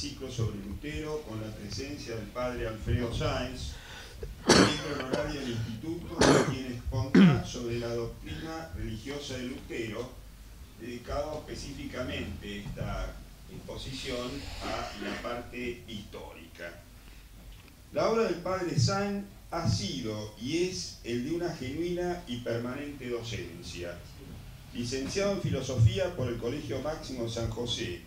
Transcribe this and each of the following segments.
ciclo sobre Lutero con la presencia del padre Alfredo Sáenz, miembro honorario del Instituto, quien expondrá sobre la doctrina religiosa de Lutero, dedicado específicamente esta exposición a la parte histórica. La obra del padre Sáenz ha sido y es el de una genuina y permanente docencia. Licenciado en Filosofía por el Colegio Máximo de San José,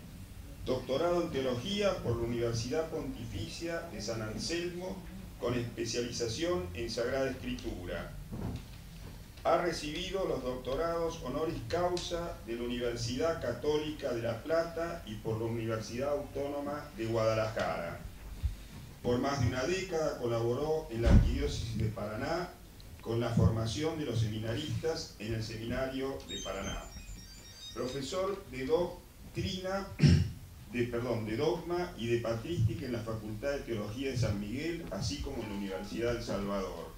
doctorado en Teología por la Universidad Pontificia de San Anselmo con especialización en Sagrada Escritura. Ha recibido los doctorados honoris causa de la Universidad Católica de La Plata y por la Universidad Autónoma de Guadalajara por más de una década colaboró en la Arquidiócesis de Paraná con la formación de los seminaristas en el Seminario de Paraná. Profesor de doctrina, de, dogma y de patrística en la Facultad de Teología de San Miguel, así como en la Universidad del Salvador.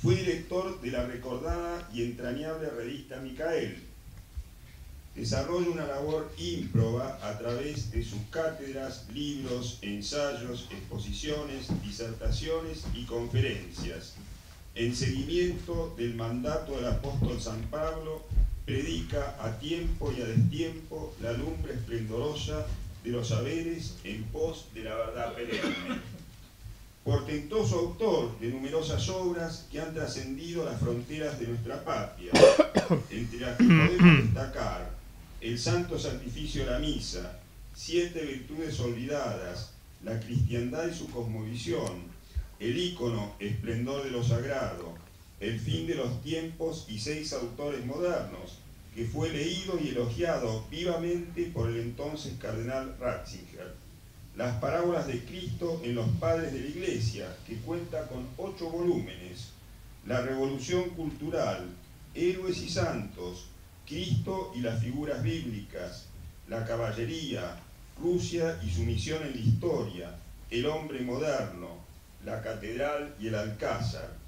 Fue director de la recordada y entrañable revista Micael, desarrolla una labor ímproba a través de sus cátedras, libros, ensayos, exposiciones, disertaciones y conferencias. En seguimiento del mandato del apóstol San Pablo, predica a tiempo y a destiempo la lumbre esplendorosa de los saberes en pos de la verdad perenne. Portentoso autor de numerosas obras que han trascendido las fronteras de nuestra patria, entre las que podemos destacar el santo sacrificio de la misa, siete virtudes olvidadas, la cristiandad y su cosmovisión, el ícono esplendor de lo sagrado, el fin de los tiempos y seis autores modernos, que fue leído y elogiado vivamente por el entonces cardenal Ratzinger. Las parábolas de Cristo en los padres de la Iglesia, que cuenta con ocho volúmenes. La revolución cultural, héroes y santos, Cristo y las figuras bíblicas, la caballería, Rusia y su misión en la historia, el hombre moderno, la catedral y el alcázar.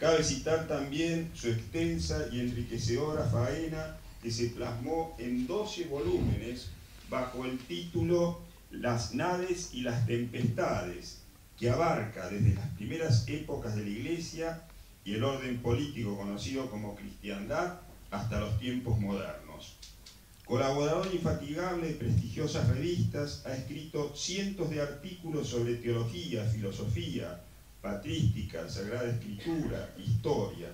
Cabe citar también su extensa y enriquecedora faena que se plasmó en 12 volúmenes bajo el título Las naves y las tempestades, que abarca desde las primeras épocas de la Iglesia y el orden político conocido como cristiandad hasta los tiempos modernos. Colaborador infatigable de prestigiosas revistas, ha escrito cientos de artículos sobre teología, filosofía, patrística, sagrada escritura, historia,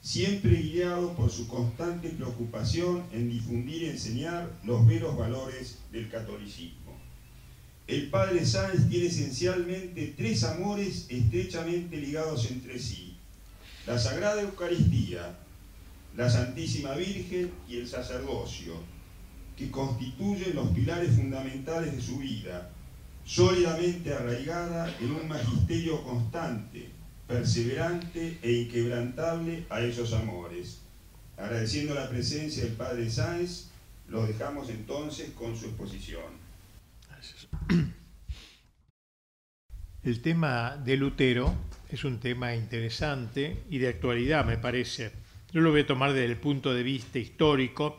siempre guiado por su constante preocupación en difundir y enseñar los veros valores del catolicismo. El padre Sáenz tiene esencialmente tres amores estrechamente ligados entre sí. La Sagrada Eucaristía, la Santísima Virgen y el sacerdocio, que constituyen los pilares fundamentales de su vida, sólidamente arraigada en un magisterio constante, perseverante e inquebrantable a esos amores. Agradeciendo la presencia del Padre Sáenz, lo dejamos entonces con su exposición. El tema de Lutero es un tema interesante y de actualidad, me parece yo lo voy a tomar desde el punto de vista histórico.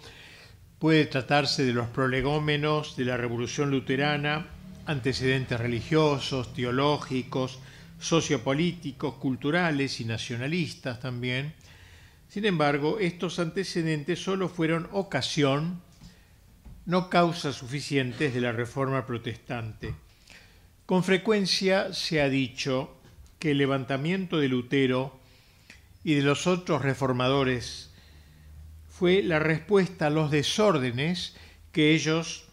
Puede tratarse de los prolegómenos de la Revolución Luterana, antecedentes religiosos, teológicos, sociopolíticos, culturales y nacionalistas también. Sin embargo, estos antecedentes solo fueron ocasión, no causas suficientes de la Reforma Protestante. Con frecuencia se ha dicho que el levantamiento de Lutero y de los otros reformadores fue la respuesta a los desórdenes que ellos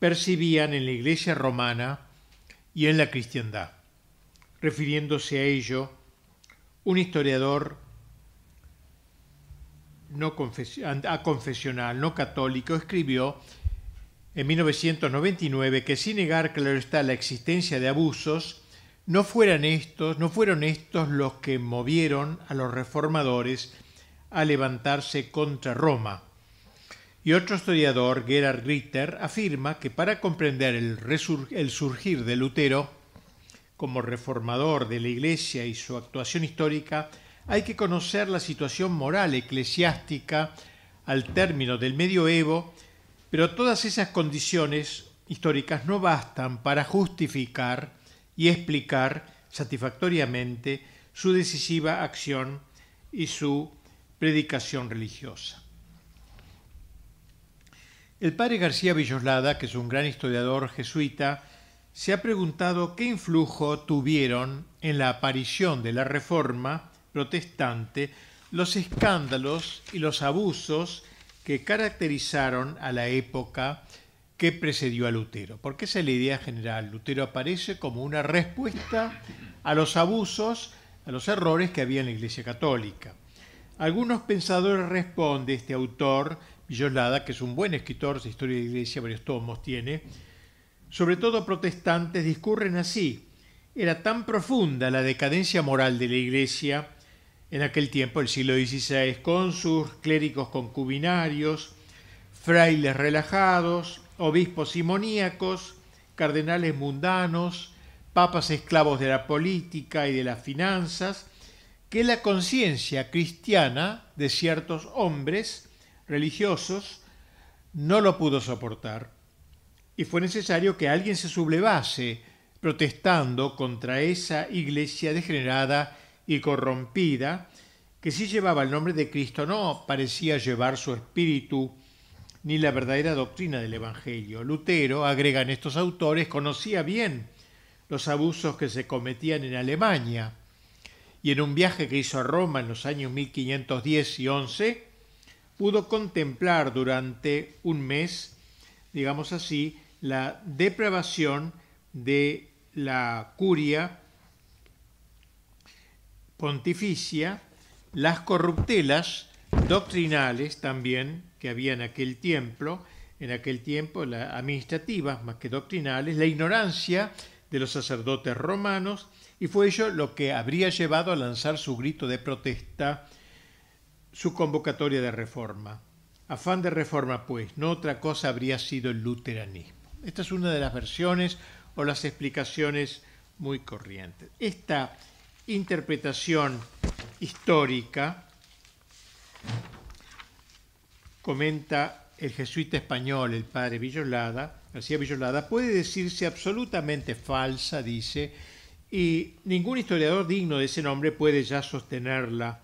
percibían en la iglesia romana y en la cristiandad. Refiriéndose a ello, un historiador no confesional, no católico, escribió en 1999 que sin negar, claro está, la existencia de abusos, no fueran estos, no fueron estos los que movieron a los reformadores a levantarse contra Roma. Y otro historiador, Gerhard Ritter, afirma que para comprender el, el surgir de Lutero como reformador de la Iglesia y su actuación histórica, hay que conocer la situación moral eclesiástica al término del medioevo, pero todas esas condiciones históricas no bastan para justificar y explicar satisfactoriamente su decisiva acción y su predicación religiosa. El padre García Villoslada, que es un gran historiador jesuita, se ha preguntado qué influjo tuvieron en la aparición de la Reforma protestante los escándalos y los abusos que caracterizaron a la época que precedió a Lutero. Porque esa es la idea general. Lutero aparece como una respuesta a los abusos, a los errores que había en la Iglesia Católica. Algunos pensadores responde este autor, Villoslada, que es un buen escritor de historia de la Iglesia, varios tomos tiene, sobre todo protestantes, discurren así. Era tan profunda la decadencia moral de la Iglesia en aquel tiempo, el siglo XVI, con sus clérigos concubinarios, frailes relajados, obispos simoníacos, cardenales mundanos, papas esclavos de la política y de las finanzas, que la conciencia cristiana de ciertos hombres religiosos no lo pudo soportar. Y fue necesario que alguien se sublevase protestando contra esa iglesia degenerada y corrompida, que si llevaba el nombre de Cristo no parecía llevar su espíritu ni la verdadera doctrina del Evangelio. Lutero, agregan estos autores, conocía bien los abusos que se cometían en Alemania y en un viaje que hizo a Roma en los años 1510 y 11, pudo contemplar durante un mes, digamos así, la depravación de la curia pontificia, las corruptelas doctrinales también que había en aquel tiempo, en aquel tiempo la administrativas más que doctrinales, la ignorancia de los sacerdotes romanos, y fue ello lo que habría llevado a lanzar su grito de protesta, su convocatoria de reforma. Afán de reforma, pues, no otra cosa habría sido el luteranismo. Esta es una de las versiones o las explicaciones muy corrientes. Esta interpretación histórica, comenta el jesuita español, el padre Villolada, García Villolada, puede decirse absolutamente falsa, dice, y ningún historiador digno de ese nombre puede ya sostenerla.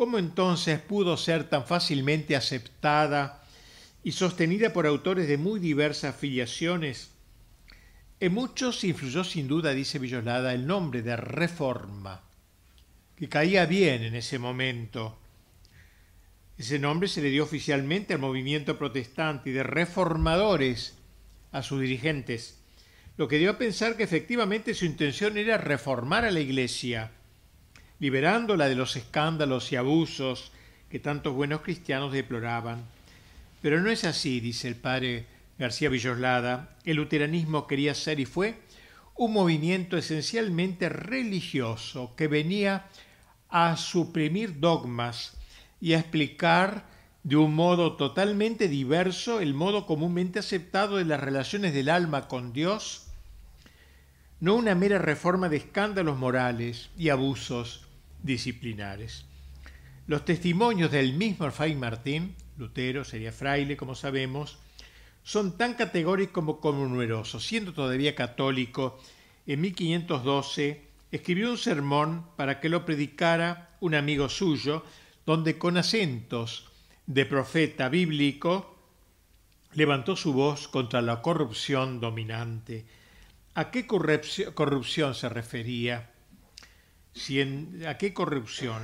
¿Cómo entonces pudo ser tan fácilmente aceptada y sostenida por autores de muy diversas filiaciones? En muchos influyó sin duda, dice Villolada, el nombre de reforma, que caía bien en ese momento. Ese nombre se le dio oficialmente al movimiento protestante y de reformadores a sus dirigentes, lo que dio a pensar que efectivamente su intención era reformar a la Iglesia, liberándola de los escándalos y abusos que tantos buenos cristianos deploraban. Pero no es así, dice el padre García Villoslada, el luteranismo quería ser y fue un movimiento esencialmente religioso que venía a suprimir dogmas y a explicar de un modo totalmente diverso el modo comúnmente aceptado de las relaciones del alma con Dios, no una mera reforma de escándalos morales y abusos disciplinares. Los testimonios del mismo Fray Martín, Lutero sería fraile, como sabemos, son tan categóricos como, numerosos. Siendo todavía católico, en 1512 escribió un sermón para que lo predicara un amigo suyo, donde con acentos de profeta bíblico levantó su voz contra la corrupción dominante. ¿A qué corrupción se refería? ¿A qué corrupción?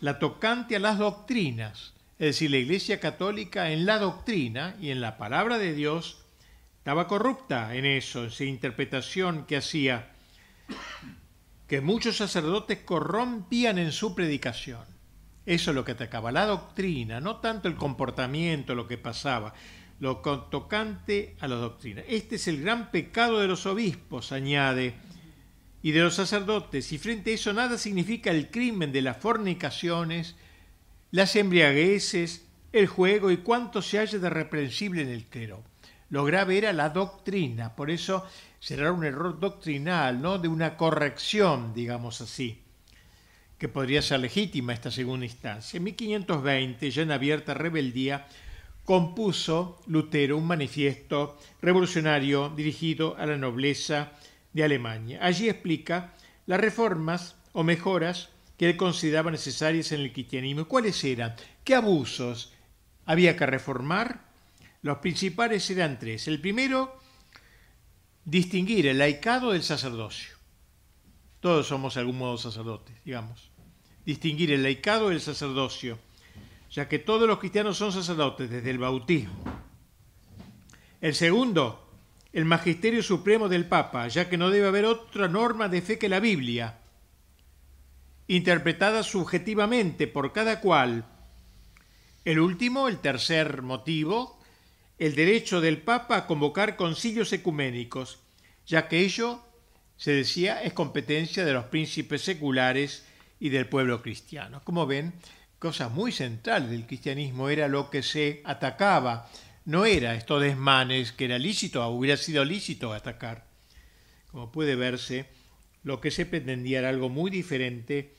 La tocante a las doctrinas, es decir, la Iglesia Católica en la doctrina y en la palabra de Dios estaba corrupta en eso, en esa interpretación que hacía que muchos sacerdotes corrompían en su predicación. Eso es lo que atacaba, la doctrina, no tanto el comportamiento, lo que pasaba, lo tocante a la doctrina. Este es el gran pecado de los obispos, añade, y de los sacerdotes, y frente a eso nada significa el crimen de las fornicaciones, las embriagueces, el juego y cuánto se haya de reprensible en el clero. Lo grave era la doctrina, por eso será un error doctrinal, ¿no? De una corrección, digamos así, que podría ser legítima esta segunda instancia. En 1520, ya en abierta rebeldía, compuso Lutero un manifiesto revolucionario dirigido a la nobleza de Alemania. Allí explica las reformas o mejoras que él consideraba necesarias en el cristianismo. ¿Cuáles eran? ¿Qué abusos había que reformar? Los principales eran tres. El primero, distinguir el laicado del sacerdocio. Todos somos de algún modo sacerdotes, digamos. Distinguir el laicado del sacerdocio, ya que todos los cristianos son sacerdotes desde el bautismo. El segundo, el magisterio supremo del Papa, ya que no debe haber otra norma de fe que la Biblia, interpretada subjetivamente por cada cual. El último, el tercer motivo, el derecho del Papa a convocar concilios ecuménicos, ya que ello, se decía, es competencia de los príncipes seculares y del pueblo cristiano. Como ven, cosa muy central del cristianismo era lo que se atacaba, no era estos desmanes que era lícito o hubiera sido lícito atacar. Como puede verse, lo que se pretendía era algo muy diferente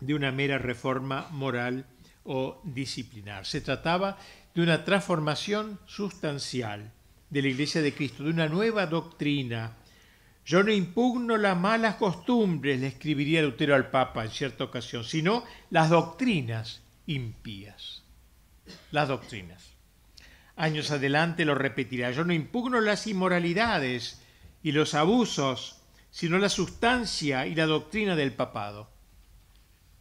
de una mera reforma moral o disciplinar. Se trataba de una transformación sustancial de la Iglesia de Cristo, de una nueva doctrina. Yo no impugno las malas costumbres, le escribiría Lutero al Papa en cierta ocasión, sino las doctrinas impías. Las doctrinas. Años adelante lo repetirá. Yo no impugno las inmoralidades y los abusos, sino la sustancia y la doctrina del papado.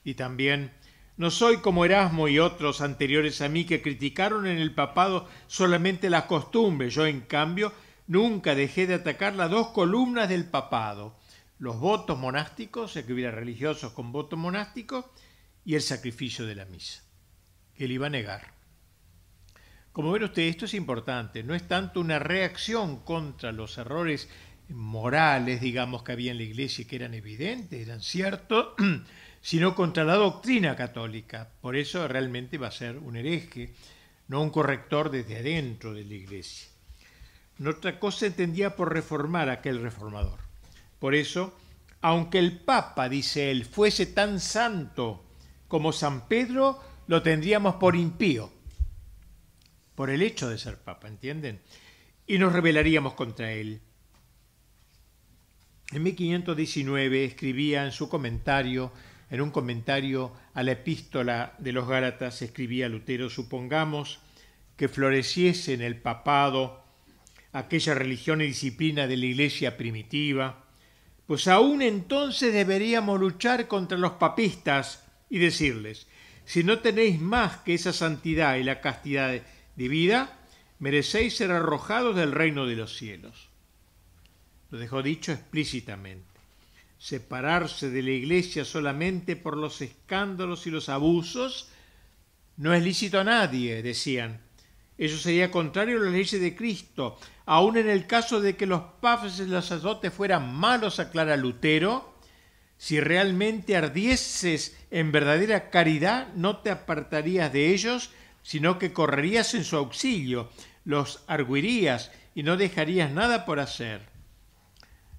Y también no soy como Erasmo y otros anteriores a mí que criticaron en el papado solamente las costumbres. Yo, en cambio, nunca dejé de atacar las dos columnas del papado, los votos monásticos, que hubiera religiosos con voto monástico, y el sacrificio de la misa, que él iba a negar. Como ven ustedes, esto es importante, no es tanto una reacción contra los errores morales, digamos, que había en la iglesia que eran evidentes, eran ciertos, sino contra la doctrina católica. Por eso realmente va a ser un hereje, no un corrector desde adentro de la iglesia. No otra cosa entendía por reformar aquel reformador. Por eso, aunque el Papa, dice él, fuese tan santo como San Pedro, lo tendríamos por impío, por el hecho de ser Papa, ¿entienden? Y nos rebelaríamos contra él. En 1519 escribía en su comentario en un comentario a la epístola de los Gálatas escribía Lutero, supongamos que floreciese en el papado aquella religión y disciplina de la iglesia primitiva, pues aún entonces deberíamos luchar contra los papistas y decirles, si no tenéis más que esa santidad y la castidad de vida, merecéis ser arrojados del reino de los cielos. Lo dejó dicho explícitamente separarse de la iglesia solamente por los escándalos y los abusos, no es lícito a nadie, decían. Eso sería contrario a las leyes de Cristo. Aun en el caso de que los papas y los sacerdotes fueran malos, aclara Lutero, si realmente ardieses en verdadera caridad, no te apartarías de ellos, sino que correrías en su auxilio, los arguirías y no dejarías nada por hacer.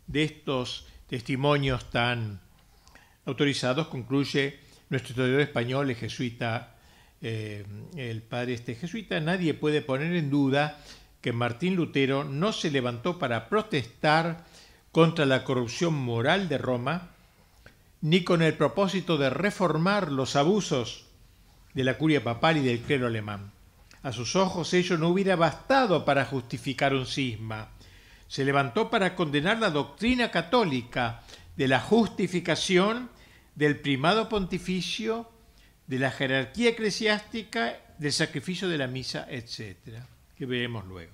De estos testimonios tan autorizados, concluye nuestro historiador español, el jesuita, eh, el padre este jesuita, nadie puede poner en duda que Martín Lutero no se levantó para protestar contra la corrupción moral de Roma, ni con el propósito de reformar los abusos de la curia papal y del clero alemán. A sus ojos ello no hubiera bastado para justificar un cisma, se levantó para condenar la doctrina católica de la justificación, del primado pontificio, de la jerarquía eclesiástica, del sacrificio de la misa, etc., que veremos luego.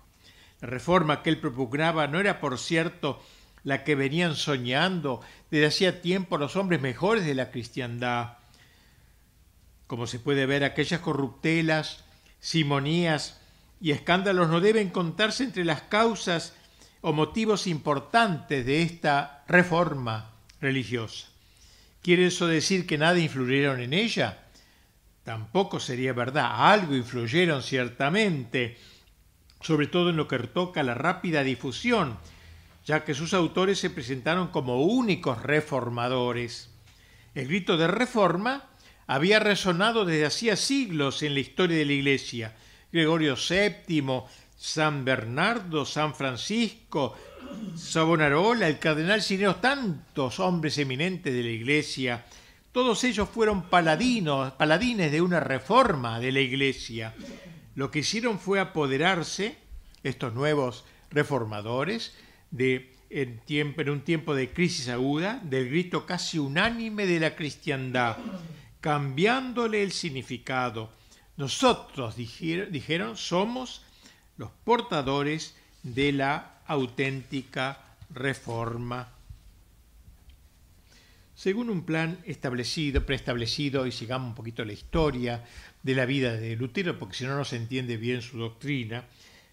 La reforma que él propugnaba no era, por cierto, la que venían soñando desde hacía tiempo los hombres mejores de la cristiandad. Como se puede ver, aquellas corruptelas, simonías y escándalos no deben contarse entre las causas o motivos importantes de esta reforma religiosa. ¿Quiere eso decir que nada influyeron en ella? Tampoco sería verdad. Algo influyeron ciertamente, sobre todo en lo que toca la rápida difusión, ya que sus autores se presentaron como únicos reformadores. El grito de reforma había resonado desde hacía siglos en la historia de la Iglesia. Gregorio VII, San Bernardo, San Francisco, Savonarola, el cardenal Cineros, tantos hombres eminentes de la Iglesia, todos ellos fueron paladinos, paladines de una reforma de la Iglesia. Lo que hicieron fue apoderarse, estos nuevos reformadores, de, en, tiempo, en un tiempo de crisis aguda, del grito casi unánime de la cristiandad, cambiándole el significado. Nosotros, dijeron, somos los portadores de la auténtica reforma. Según un plan establecido, preestablecido, y sigamos un poquito la historia de la vida de Lutero, porque si no no se entiende bien su doctrina,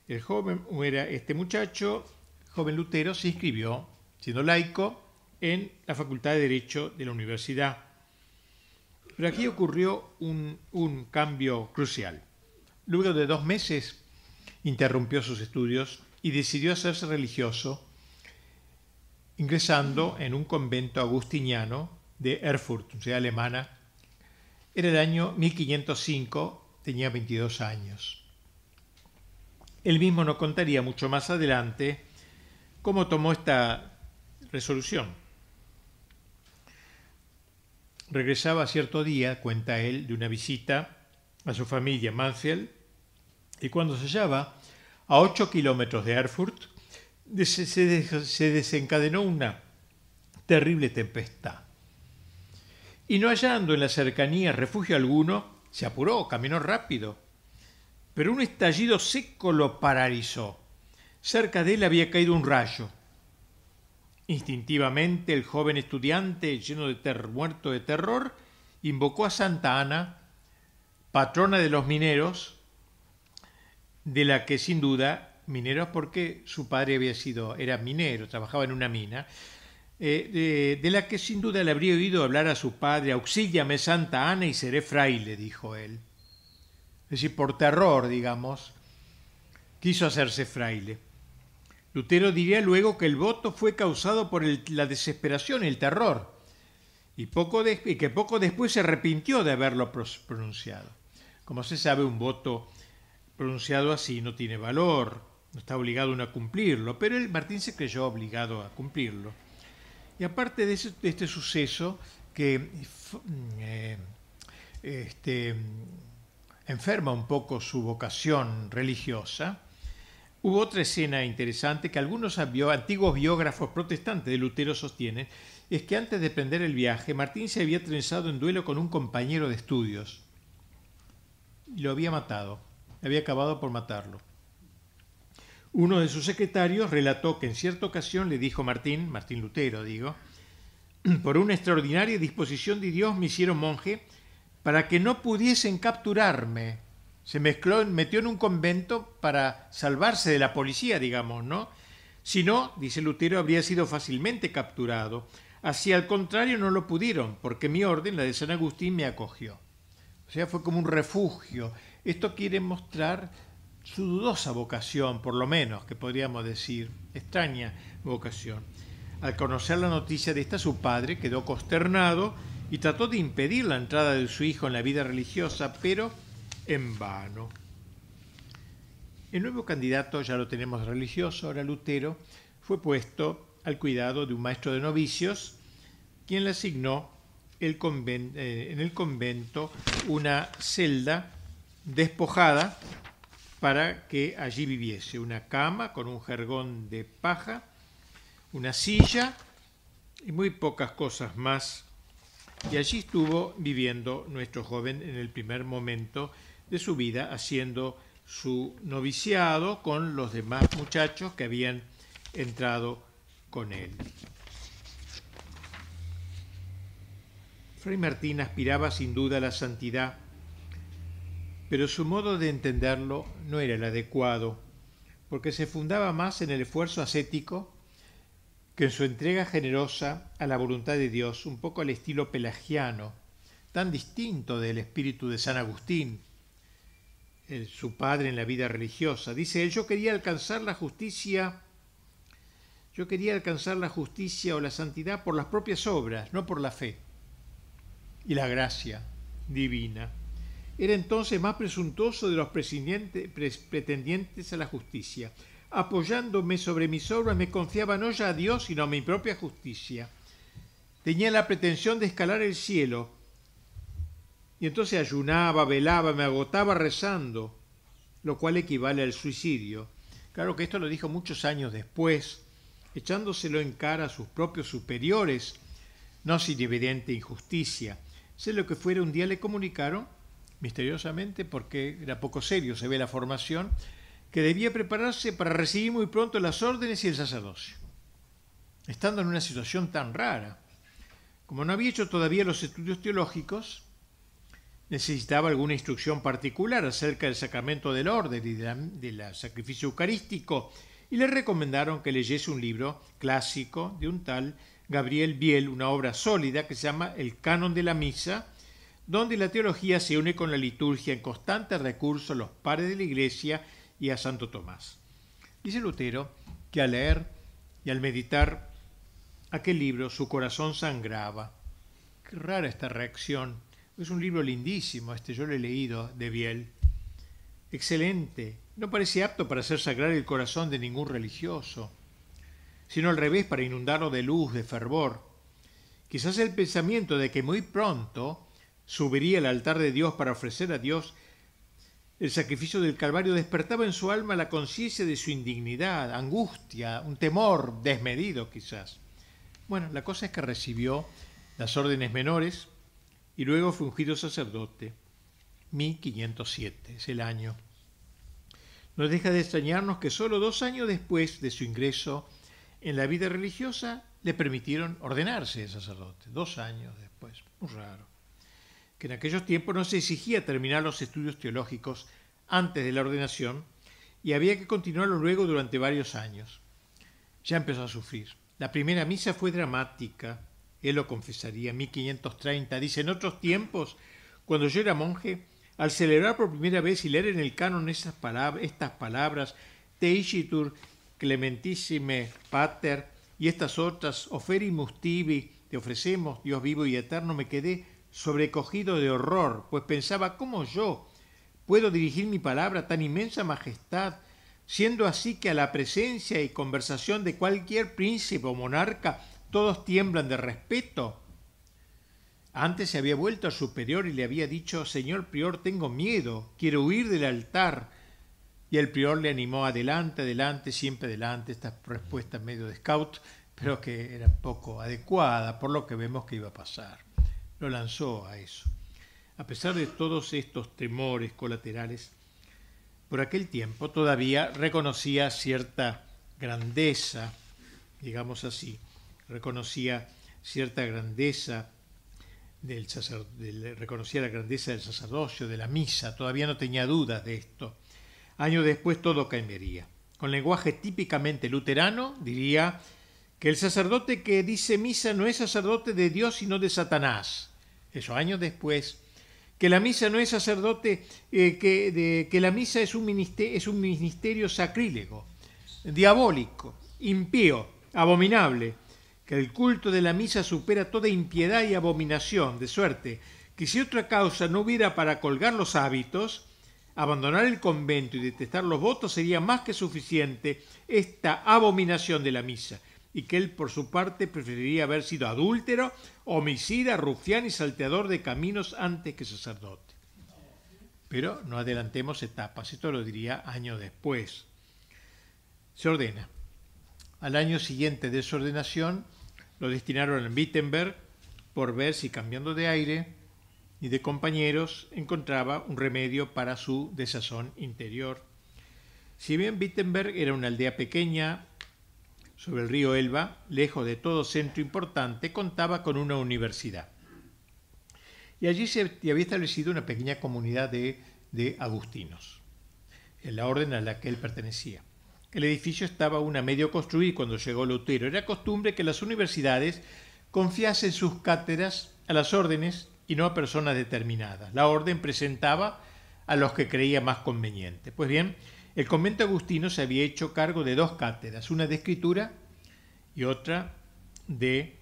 el joven era este muchacho, joven Lutero, se inscribió, siendo laico, en la Facultad de Derecho de la Universidad. Pero aquí ocurrió un, cambio crucial. Luego de dos meses interrumpió sus estudios y decidió hacerse religioso, ingresando en un convento agustiniano de Erfurt, ciudad alemana. Era el año 1505, tenía 22 años. Él mismo nos contaría mucho más adelante cómo tomó esta resolución. Regresaba cierto día, cuenta él, de una visita a su familia en Mansfield, y cuando se hallaba a 8 kilómetros de Erfurt, se desencadenó una terrible tempestad. Y no hallando en la cercanía refugio alguno, se apuró, caminó rápido. Pero un estallido seco lo paralizó. Cerca de él había caído un rayo. Instintivamente el joven estudiante, lleno de ter muerto de terror, invocó a Santa Ana, patrona de los mineros, de la que sin duda, mineros porque su padre había sido, era minero, trabajaba en una mina, eh, de, de, la que sin duda le habría oído hablar a su padre, auxíliame Santa Ana y seré fraile, dijo él. Es decir, por terror, digamos, quiso hacerse fraile. Lutero diría luego que el voto fue causado por la desesperación el terror, y, poco que poco después se arrepintió de haberlo pronunciado. Como se sabe, un voto pronunciado así no tiene valor, no está obligado uno a cumplirlo, pero el Martín se creyó obligado a cumplirlo. Y aparte de este suceso que eh, este, enferma un poco su vocación religiosa, Hubo otra escena interesante que algunos antiguos biógrafos protestantes de Lutero sostienen, es que antes de prender el viaje, Martín se había trenzado en duelo con un compañero de estudios. Y lo había matado, había acabado por matarlo. Uno de sus secretarios relató que en cierta ocasión le dijo Martín, Martín Lutero digo, por una extraordinaria disposición de Dios me hicieron monje para que no pudiesen capturarme se mezcló, metió en un convento para salvarse de la policía, digamos, ¿no? Si no, dice Lutero, habría sido fácilmente capturado. Así al contrario no lo pudieron, porque mi orden, la de San Agustín, me acogió. O sea, fue como un refugio. Esto quiere mostrar su dudosa vocación, por lo menos, que podríamos decir, extraña vocación. Al conocer la noticia de esta, su padre quedó consternado y trató de impedir la entrada de su hijo en la vida religiosa, pero en vano. El nuevo candidato, ya lo tenemos religioso, ahora Lutero, fue puesto al cuidado de un maestro de novicios, quien le asignó eh, en el convento una celda despojada para que allí viviese, una cama con un jergón de paja, una silla y muy pocas cosas más. Y allí estuvo viviendo nuestro joven en el primer momento de su vida haciendo su noviciado con los demás muchachos que habían entrado con él. Fray Martín aspiraba sin duda a la santidad, pero su modo de entenderlo no era el adecuado, porque se fundaba más en el esfuerzo ascético que en su entrega generosa a la voluntad de Dios, un poco al estilo pelagiano, tan distinto del espíritu de San Agustín, su padre en la vida religiosa. Dice él, yo quería alcanzar la justicia, yo quería alcanzar la justicia o la santidad por las propias obras, no por la fe. y la gracia divina. Era entonces más presuntuoso de los pretendientes a la justicia. Apoyándome sobre mis obras me confiaba no ya a Dios, sino a mi propia justicia. Tenía la pretensión de escalar el cielo. Y entonces ayunaba, velaba, me agotaba rezando, lo cual equivale al suicidio. Claro que esto lo dijo muchos años después, echándoselo en cara a sus propios superiores, no sin evidente injusticia. Sé lo que fuera, un día le comunicaron, misteriosamente, porque era poco serio, se ve la formación, que debía prepararse para recibir muy pronto las órdenes y el sacerdocio. Estando en una situación tan rara, como no había hecho todavía los estudios teológicos, necesitaba alguna instrucción particular acerca del sacramento del orden y del sacrificio eucarístico, y le recomendaron que leyese un libro clásico de un tal Gabriel Biel, una obra sólida que se llama El Canon de la Misa, donde la teología se une con la liturgia en constante recurso a los pares de la Iglesia y a Santo Tomás. Dice Lutero que al leer y al meditar aquel libro su corazón sangraba. Qué rara esta reacción. Es un libro lindísimo, este yo lo he leído de Biel. Excelente. No parece apto para hacer sagrar el corazón de ningún religioso, sino al revés para inundarlo de luz, de fervor. Quizás el pensamiento de que muy pronto subiría al altar de Dios para ofrecer a Dios el sacrificio del Calvario despertaba en su alma la conciencia de su indignidad, angustia, un temor desmedido quizás. Bueno, la cosa es que recibió las órdenes menores y luego fue ungido sacerdote. 1507 es el año. No deja de extrañarnos que solo dos años después de su ingreso en la vida religiosa le permitieron ordenarse de sacerdote. Dos años después. Muy raro que en aquellos tiempos no se exigía terminar los estudios teológicos antes de la ordenación y había que continuarlo luego durante varios años. Ya empezó a sufrir. La primera misa fue dramática, él lo confesaría, 1530. Dice, en otros tiempos, cuando yo era monje, al celebrar por primera vez y leer en el canon esas palabras, estas palabras, Teicitur clementissime pater, y estas otras, oferimus tibi, te ofrecemos, Dios vivo y eterno, me quedé sobrecogido de horror, pues pensaba, ¿cómo yo puedo dirigir mi palabra a tan inmensa majestad, siendo así que a la presencia y conversación de cualquier príncipe o monarca todos tiemblan de respeto? Antes se había vuelto al superior y le había dicho, Señor prior, tengo miedo, quiero huir del altar. Y el prior le animó, adelante, adelante, siempre adelante, esta respuesta medio de scout, pero que era poco adecuada por lo que vemos que iba a pasar lo lanzó a eso. A pesar de todos estos temores colaterales, por aquel tiempo todavía reconocía cierta grandeza, digamos así, reconocía cierta grandeza del, reconocía la grandeza del sacerdocio, de la misa, todavía no tenía dudas de esto. Años después todo cambiaría. Con lenguaje típicamente luterano diría que el sacerdote que dice misa no es sacerdote de Dios sino de Satanás. Eso años después. Que la misa no es sacerdote, eh, que, que, la misa es un, es un ministerio sacrílego, diabólico, impío, abominable. Que el culto de la misa supera toda impiedad y abominación, de suerte que si otra causa no hubiera para colgar los hábitos, abandonar el convento y detestar los votos sería más que suficiente esta abominación de la misa y que él por su parte preferiría haber sido adúltero, homicida, rufián y salteador de caminos antes que sacerdote. Pero no adelantemos etapas, esto lo diría años después. Se ordena. Al año siguiente de su ordenación lo destinaron a Wittenberg por ver si cambiando de aire y de compañeros encontraba un remedio para su desazón interior. Si bien Wittenberg era una aldea pequeña, sobre el río Elba, lejos de todo centro importante, contaba con una universidad. Y allí se había establecido una pequeña comunidad de, de agustinos, en la orden a la que él pertenecía. El edificio estaba aún a medio construir cuando llegó Lutero. Era costumbre que las universidades confiasen sus cátedras a las órdenes y no a personas determinadas. La orden presentaba a los que creía más conveniente. Pues bien, el convento agustino se había hecho cargo de dos cátedras, una de escritura y otra de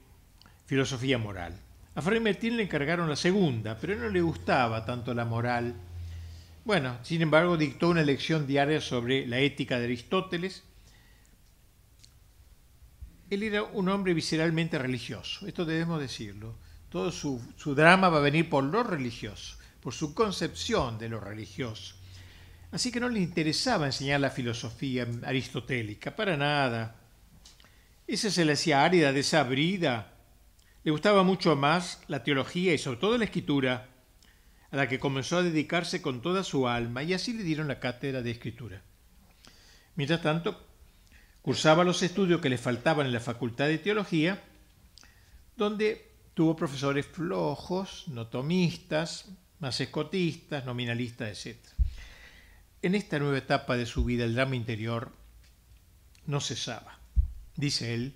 filosofía moral. A Fray Martín le encargaron la segunda, pero no le gustaba tanto la moral. Bueno, sin embargo, dictó una lección diaria sobre la ética de Aristóteles. Él era un hombre visceralmente religioso, esto debemos decirlo. Todo su, drama va a venir por lo religioso, por su concepción de lo religioso. Así que no le interesaba enseñar la filosofía aristotélica, para nada. Esa se le hacía árida, desabrida. Le gustaba mucho más la teología y sobre todo la escritura, a la que comenzó a dedicarse con toda su alma y así le dieron la cátedra de escritura. Mientras tanto, cursaba los estudios que le faltaban en la Facultad de Teología, donde tuvo profesores flojos, notomistas, más escotistas, nominalistas, etc. En esta nueva etapa de su vida el drama interior no cesaba. Dice él,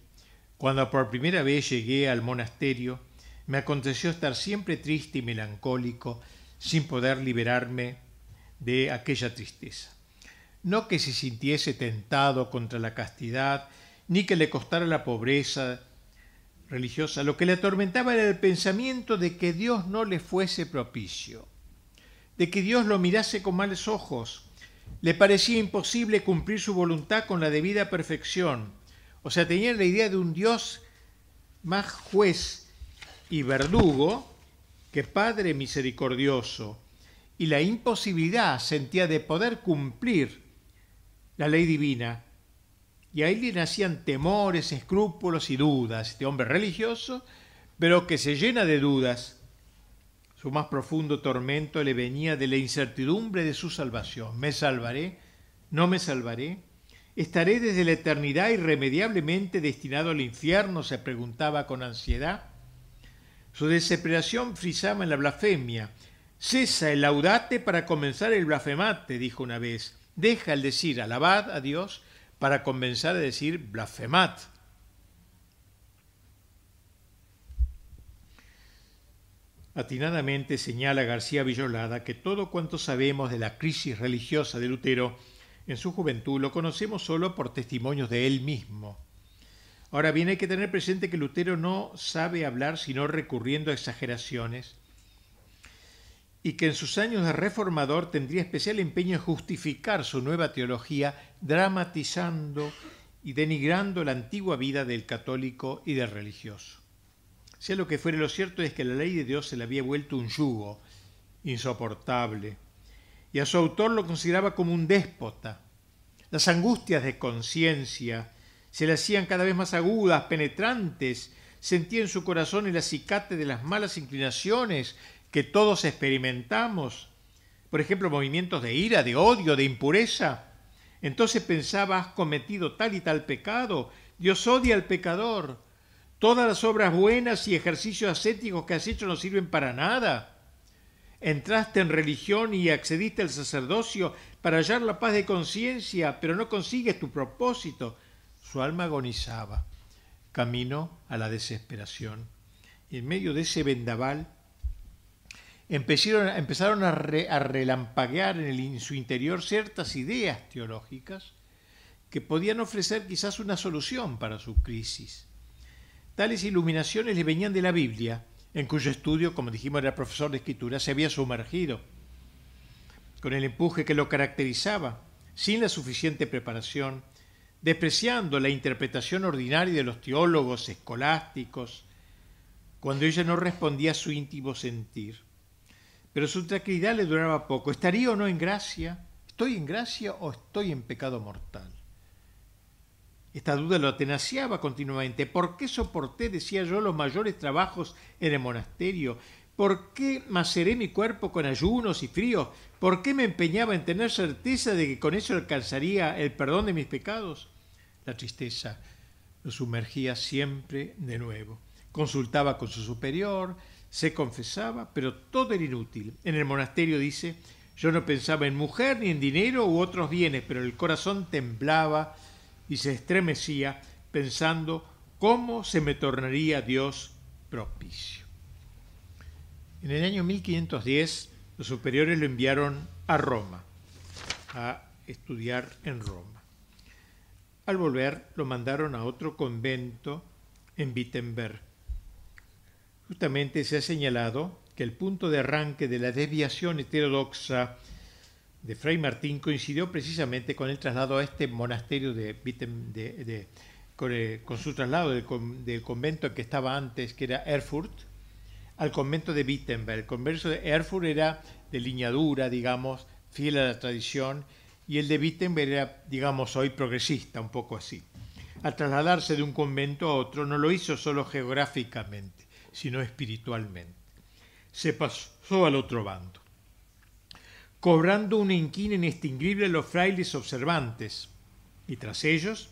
cuando por primera vez llegué al monasterio, me aconteció estar siempre triste y melancólico, sin poder liberarme de aquella tristeza. No que se sintiese tentado contra la castidad, ni que le costara la pobreza religiosa, lo que le atormentaba era el pensamiento de que Dios no le fuese propicio, de que Dios lo mirase con males ojos, le parecía imposible cumplir su voluntad con la debida perfección. O sea, tenía la idea de un Dios más juez y verdugo que Padre misericordioso, y la imposibilidad sentía de poder cumplir la ley divina. Y ahí le nacían temores, escrúpulos y dudas. Este hombre religioso, pero que se llena de dudas su más profundo tormento le venía de la incertidumbre de su salvación. ¿Me salvaré? ¿No me salvaré? ¿Estaré desde la eternidad irremediablemente destinado al infierno? se preguntaba con ansiedad. Su desesperación frisaba en la blasfemia. Cesa el laudate para comenzar el blasfemate, dijo una vez. Deja el decir alabad a Dios para comenzar a decir blasfemat. Atinadamente señala García Villolada que todo cuanto sabemos de la crisis religiosa de Lutero en su juventud lo conocemos solo por testimonios de él mismo. Ahora bien, hay que tener presente que Lutero no sabe hablar sino recurriendo a exageraciones y que en sus años de reformador tendría especial empeño en justificar su nueva teología dramatizando y denigrando la antigua vida del católico y del religioso. Sea lo que fuere, lo cierto es que la ley de Dios se le había vuelto un yugo insoportable, y a su autor lo consideraba como un déspota. Las angustias de conciencia se le hacían cada vez más agudas, penetrantes, sentía en su corazón el acicate de las malas inclinaciones que todos experimentamos, por ejemplo, movimientos de ira, de odio, de impureza. Entonces pensaba, has cometido tal y tal pecado, Dios odia al pecador, Todas las obras buenas y ejercicios ascéticos que has hecho no sirven para nada. Entraste en religión y accediste al sacerdocio para hallar la paz de conciencia, pero no consigues tu propósito. Su alma agonizaba, camino a la desesperación. Y en medio de ese vendaval empezaron, empezaron a, relampaguear en, en su interior ciertas ideas teológicas que podían ofrecer quizás una solución para su crisis. Tales iluminaciones le venían de la Biblia, en cuyo estudio, como dijimos, era profesor de escritura, se había sumergido, con el empuje que lo caracterizaba, sin la suficiente preparación, despreciando la interpretación ordinaria de los teólogos escolásticos, cuando ella no respondía a su íntimo sentir. Pero su tranquilidad le duraba poco. ¿Estaría o no en gracia? ¿Estoy en gracia o estoy en pecado mortal? Esta duda lo atenaciaba continuamente. ¿Por qué soporté, decía yo, los mayores trabajos en el monasterio? ¿Por qué maceré mi cuerpo con ayunos y fríos? ¿Por qué me empeñaba en tener certeza de que con eso alcanzaría el perdón de mis pecados? La tristeza lo sumergía siempre de nuevo. Consultaba con su superior, se confesaba, pero todo era inútil. En el monasterio dice, yo no pensaba en mujer ni en dinero u otros bienes, pero el corazón temblaba y se estremecía pensando cómo se me tornaría Dios propicio. En el año 1510 los superiores lo enviaron a Roma, a estudiar en Roma. Al volver lo mandaron a otro convento en Wittenberg. Justamente se ha señalado que el punto de arranque de la desviación heterodoxa de Fray Martín coincidió precisamente con el traslado a este monasterio de, de, eh, con, su traslado del, del, convento que estaba antes, que era Erfurt, al convento de Wittenberg. El convento de Erfurt era de liñadura, digamos, fiel a la tradición, y el de Wittenberg era, digamos, hoy progresista, un poco así. Al trasladarse de un convento a otro, no lo hizo solo geográficamente, sino espiritualmente. Se pasó al otro bando, cobrando una inquina inextinguible a los frailes observantes, y tras ellos,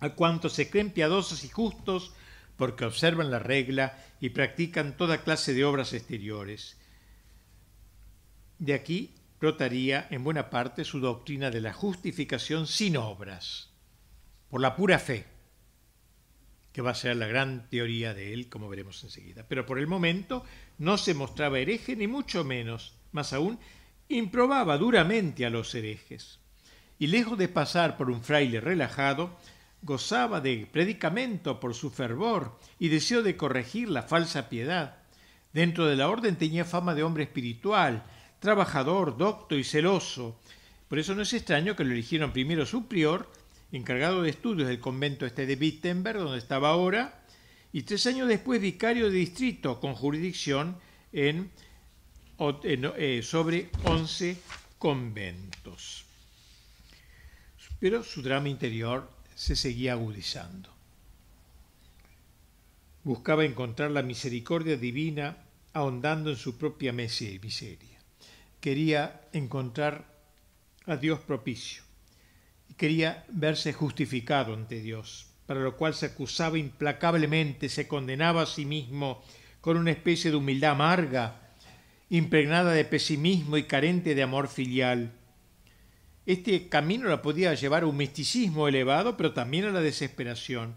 a cuantos se creen piadosos y justos porque observan la regla y practican toda clase de obras exteriores. De aquí brotaría en buena parte su doctrina de la justificación sin obras, por la pura fe, que va a ser la gran teoría de él, como veremos enseguida. Pero por el momento no se mostraba hereje, ni mucho menos, más aún, improbaba duramente a los herejes. Y lejos de pasar por un fraile relajado, gozaba de predicamento por su fervor y deseo de corregir la falsa piedad. Dentro de la orden tenía fama de hombre espiritual, trabajador, docto y celoso. Por eso no es extraño que lo eligieron primero su prior, encargado de estudios del convento este de Wittenberg, donde estaba ahora, y tres años después vicario de distrito con jurisdicción eh, sobre once conventos. Pero su drama interior se seguía agudizando. Buscaba encontrar la misericordia divina ahondando en su propia miseria quería encontrar a Dios propicio y quería verse justificado ante Dios, para lo cual se acusaba implacablemente, se condenaba a sí mismo con una especie de humildad amarga, impregnada de pesimismo y carente de amor filial. Este camino la podía llevar a un misticismo elevado, pero también a la desesperación.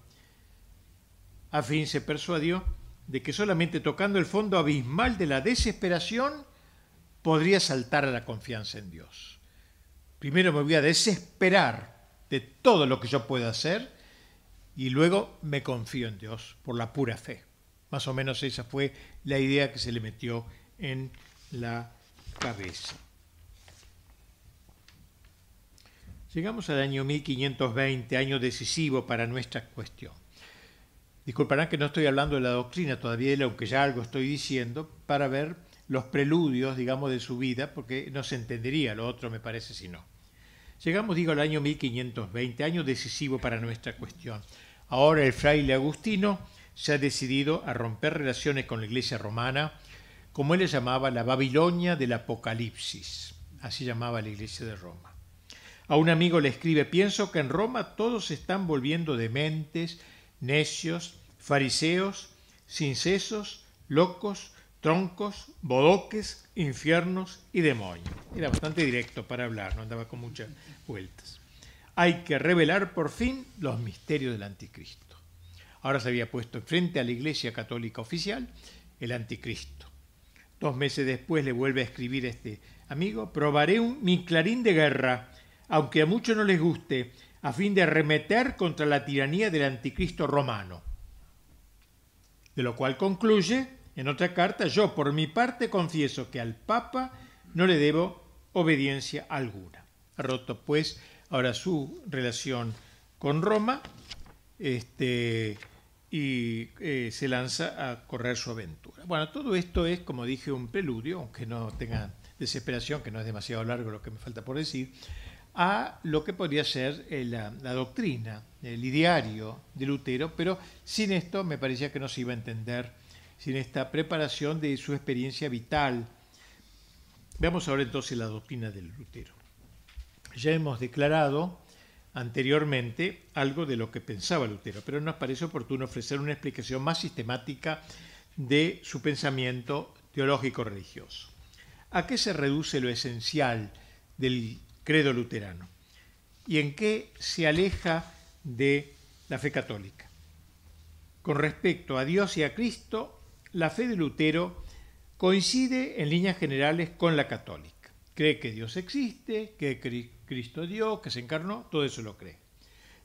A fin se persuadió de que solamente tocando el fondo abismal de la desesperación podría saltar a la confianza en Dios. Primero me voy a desesperar de todo lo que yo pueda hacer y luego me confío en Dios por la pura fe. Más o menos esa fue la idea que se le metió en la cabeza. Llegamos al año 1520, año decisivo para nuestra cuestión. Disculparán que no estoy hablando de la doctrina todavía, aunque ya algo estoy diciendo, para ver los preludios, digamos, de su vida, porque no se entendería lo otro, me parece, si no. Llegamos, digo, al año 1520, año decisivo para nuestra cuestión. Ahora el fraile Agustino se ha decidido a romper relaciones con la iglesia romana, como él llamaba la Babilonia del Apocalipsis, así llamaba la iglesia de Roma. A un amigo le escribe, pienso que en Roma todos se están volviendo dementes, necios, fariseos, sincesos, locos, troncos, bodoques, infiernos y demonios. Era bastante directo para hablar, no andaba con muchas vueltas. Hay que revelar por fin los misterios del anticristo. Ahora se había puesto frente a la Iglesia Católica Oficial el anticristo. Dos meses después le vuelve a escribir este amigo, probaré un, mi clarín de guerra, aunque a muchos no les guste, a fin de arremeter contra la tiranía del anticristo romano. De lo cual concluye en otra carta, yo por mi parte confieso que al Papa no le debo obediencia alguna. Ha roto pues ahora su relación con Roma este, y eh, se lanza a correr su aventura. Bueno, todo esto es, como dije, un preludio, aunque no tenga desesperación, que no es demasiado largo lo que me falta por decir, a lo que podría ser eh, la, la, doctrina, el ideario de Lutero, pero sin esto me parecía que no se iba a entender sin esta preparación de su experiencia vital. Veamos ahora entonces la doctrina del Lutero. Ya hemos declarado anteriormente algo de lo que pensaba Lutero, pero nos parece oportuno ofrecer una explicación más sistemática de su pensamiento teológico religioso. ¿A qué se reduce lo esencial del credo luterano? ¿Y en qué se aleja de la fe católica? Con respecto a Dios y a Cristo, la fe de Lutero coincide en líneas generales con la católica. Cree que Dios existe, que Cristo dio, que se encarnó, todo eso lo cree.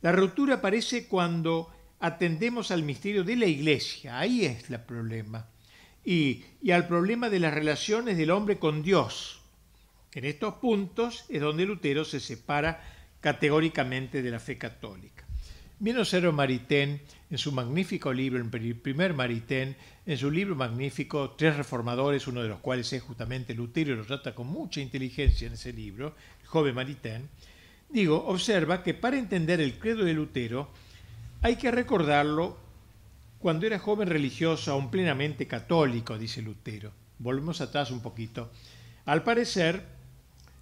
La ruptura aparece cuando atendemos al misterio de la iglesia, ahí es el problema. y, y al problema de las relaciones del hombre con Dios. En estos puntos es donde Lutero se separa categóricamente de la fe católica. Cero Maritain, en su magnífico libro, el primer Maritain, en su libro magnífico Tres Reformadores, uno de los cuales es justamente Lutero y lo trata con mucha inteligencia en ese libro, el joven Maritain, digo, observa que para entender el credo de Lutero hay que recordarlo cuando era joven religioso, aún plenamente católico, dice Lutero. Volvemos atrás un poquito. Al parecer,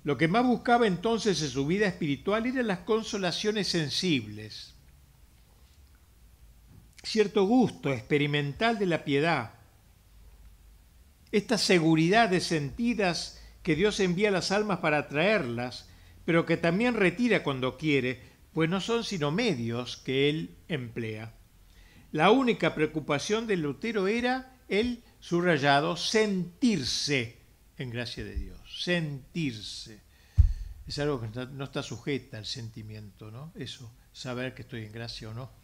lo que más buscaba entonces en su vida espiritual eran las consolaciones sensibles, cierto gusto experimental de la piedad, esta seguridad de sentidas que Dios envía a las almas para atraerlas, pero que también retira cuando quiere, pues no son sino medios que Él emplea. La única preocupación del Lutero era el subrayado sentirse en gracia de Dios, sentirse. Es algo que no está sujeta al sentimiento, ¿no? Eso, saber que estoy en gracia o no.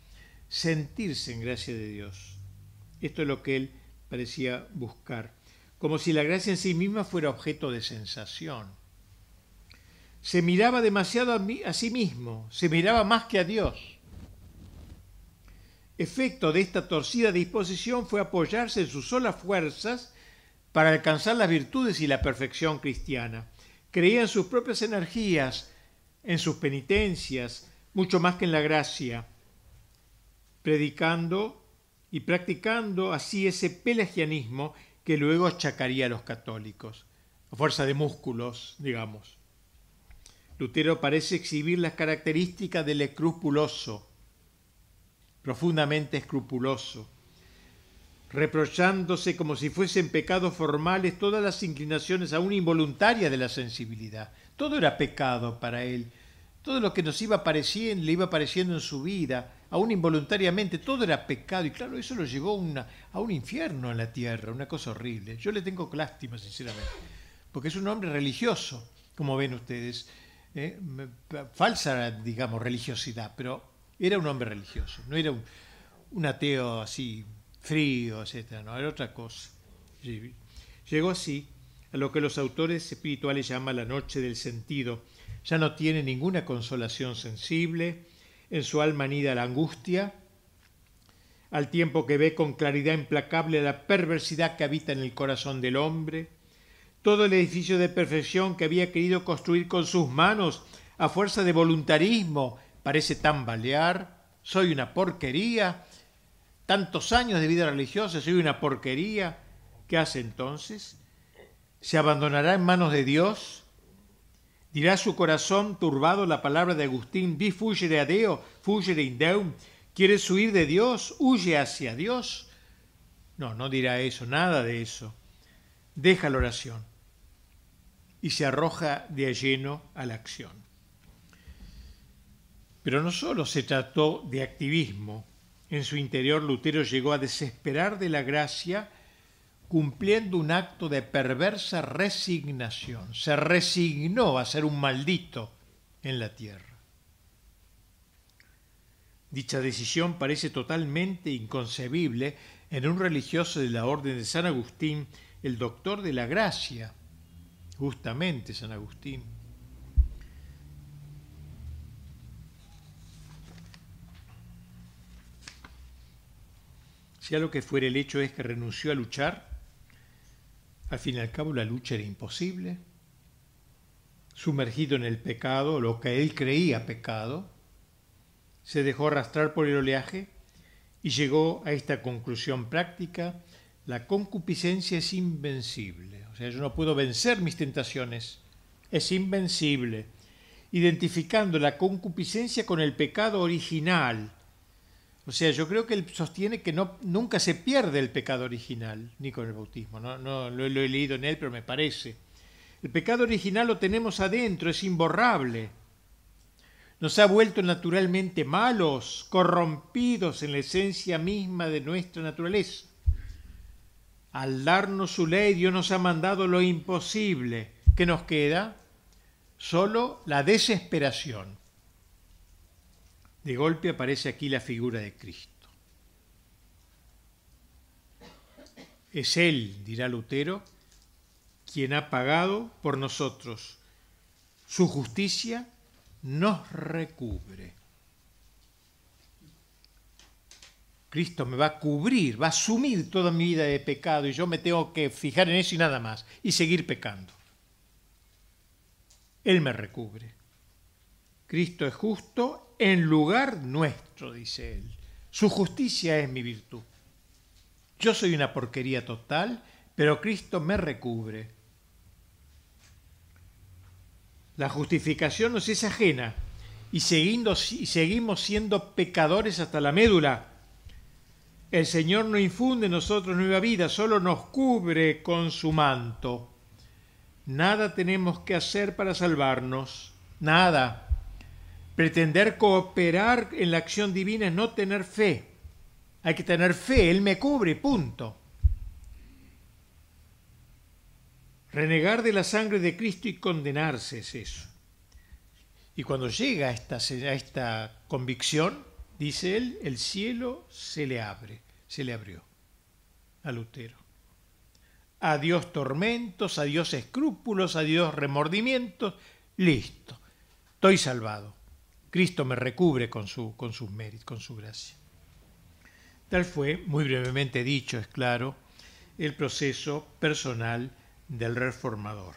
Sentirse en gracia de Dios. Esto es lo que él parecía buscar, como si la gracia en sí misma fuera objeto de sensación. Se miraba demasiado a, sí mismo, se miraba más que a Dios efecto de esta torcida disposición fue apoyarse en sus solas fuerzas para alcanzar las virtudes y la perfección cristiana. Creía en sus propias energías, en sus penitencias, mucho más que en la gracia, predicando y practicando así ese pelagianismo que luego achacaría a los católicos, a fuerza de músculos, digamos. Lutero parece exhibir las características del escrupuloso, profundamente escrupuloso, reprochándose como si fuesen pecados formales todas las inclinaciones aún involuntarias de la sensibilidad. Todo era pecado para él. Todo lo que nos iba apareciendo, le iba apareciendo en su vida, aún involuntariamente, todo era pecado. Y claro, eso lo llevó a un infierno en la tierra, una cosa horrible. Yo le tengo lástima, sinceramente, porque es un hombre religioso, como ven ustedes. ¿eh? Falsa, digamos, religiosidad, pero era un hombre religioso, no era un, ateo así frío, etcétera, no, era otra cosa. Llegó así a lo que los autores espirituales llaman la noche del sentido. Ya no tiene ninguna consolación sensible, en su alma anida la angustia, al tiempo que ve con claridad implacable la perversidad que habita en el corazón del hombre, todo el edificio de perfección que había querido construir con sus manos a fuerza de voluntarismo parece tambalear, soy una porquería, tantos años de vida religiosa, soy una porquería. ¿Qué hace entonces? ¿Se abandonará en manos de Dios? ¿Dirá su corazón turbado la palabra de Agustín, vi fugere a Deo, fugere in Deum? ¿Quieres huir de Dios? Huye hacia Dios. No, no dirá eso, nada de eso. Deja la oración y se arroja de lleno a la acción. Pero no solo se trató de activismo. En su interior Lutero llegó a desesperar de la gracia cumpliendo un acto de perversa resignación. Se resignó a ser un maldito en la tierra. Dicha decisión parece totalmente inconcebible en un religioso de la orden de San Agustín, el doctor de la gracia, justamente San Agustín. Sea lo que fuere, el hecho es que renunció a luchar. Al fin y al cabo la lucha era imposible. Sumergido en el pecado, lo que él creía pecado, se dejó arrastrar por el oleaje y llegó a esta conclusión práctica, la concupiscencia es invencible. O sea, yo no puedo vencer mis tentaciones, es invencible. Identificando la concupiscencia con el pecado original, o sea, yo creo que él sostiene que no, nunca se pierde el pecado original, ni con el bautismo. No, no lo, lo he leído en él, pero me parece. El pecado original lo tenemos adentro, es imborrable. Nos ha vuelto naturalmente malos, corrompidos en la esencia misma de nuestra naturaleza. Al darnos su ley, Dios nos ha mandado lo imposible. ¿Qué nos queda? Solo la desesperación. De golpe aparece aquí la figura de Cristo. Es Él, dirá Lutero, quien ha pagado por nosotros. Su justicia nos recubre. Cristo me va a cubrir, va a asumir toda mi vida de pecado y yo me tengo que fijar en eso y nada más, y seguir pecando. Él me recubre. Cristo es justo en lugar nuestro, dice él. Su justicia es mi virtud. Yo soy una porquería total, pero Cristo me recubre. La justificación nos es ajena y, seguimos siendo pecadores hasta la médula. El Señor no infunde en nosotros nueva vida, solo nos cubre con su manto. Nada tenemos que hacer para salvarnos, nada. Pretender cooperar en la acción divina es no tener fe. Hay que tener fe, Él me cubre, punto. Renegar de la sangre de Cristo y condenarse es eso. Y cuando llega a esta, a esta convicción, dice él, el cielo se le abre, se le abrió a Lutero. Adiós tormentos, adiós escrúpulos, adiós remordimientos, listo, estoy salvado. Cristo me recubre con, su, con sus méritos, con su gracia. Tal fue, muy brevemente dicho, es claro, el proceso personal del reformador.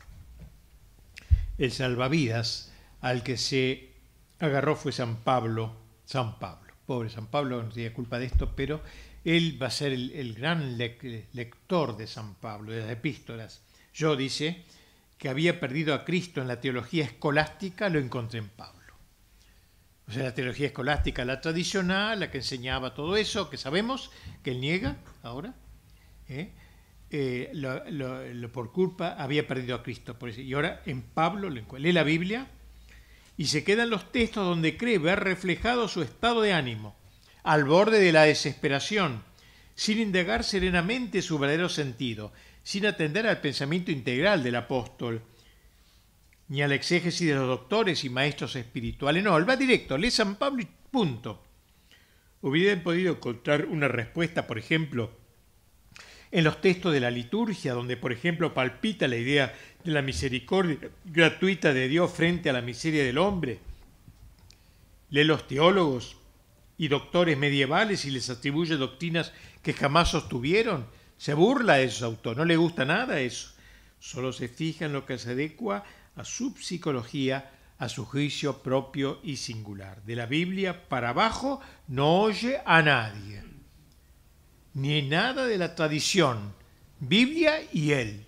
El salvavidas al que se agarró fue San Pablo, San Pablo. Pobre San Pablo no tiene culpa de esto, pero él va a ser el, el gran lector de San Pablo, de las epístolas. Yo dice que había perdido a Cristo en la teología escolástica, lo encontré en Pablo. O sea, la teología escolástica, la tradicional, la que enseñaba todo eso, que sabemos que él niega ahora, ¿eh? Eh, por culpa había perdido a Cristo. Por. Y ahora en Pablo lee la Biblia y se quedan los textos donde cree ver reflejado su estado de ánimo, al borde de la desesperación, sin indagar serenamente su verdadero sentido, sin atender al pensamiento integral del apóstol, ni al exégesis de los doctores y maestros espirituales. No, él va directo, lee San Pablo y punto. Hubieran podido encontrar una respuesta, por ejemplo, en los textos de la liturgia, donde, por ejemplo, palpita la idea de la misericordia gratuita de Dios frente a la miseria del hombre. Lee los teólogos y doctores medievales y les atribuye doctrinas que jamás sostuvieron. Se burla de esos autores, no le gusta nada eso. Solo se fija en lo que se adecua a su psicología, a su juicio propio y singular. De la Biblia para abajo no oye a nadie, ni nada de la tradición, Biblia y él,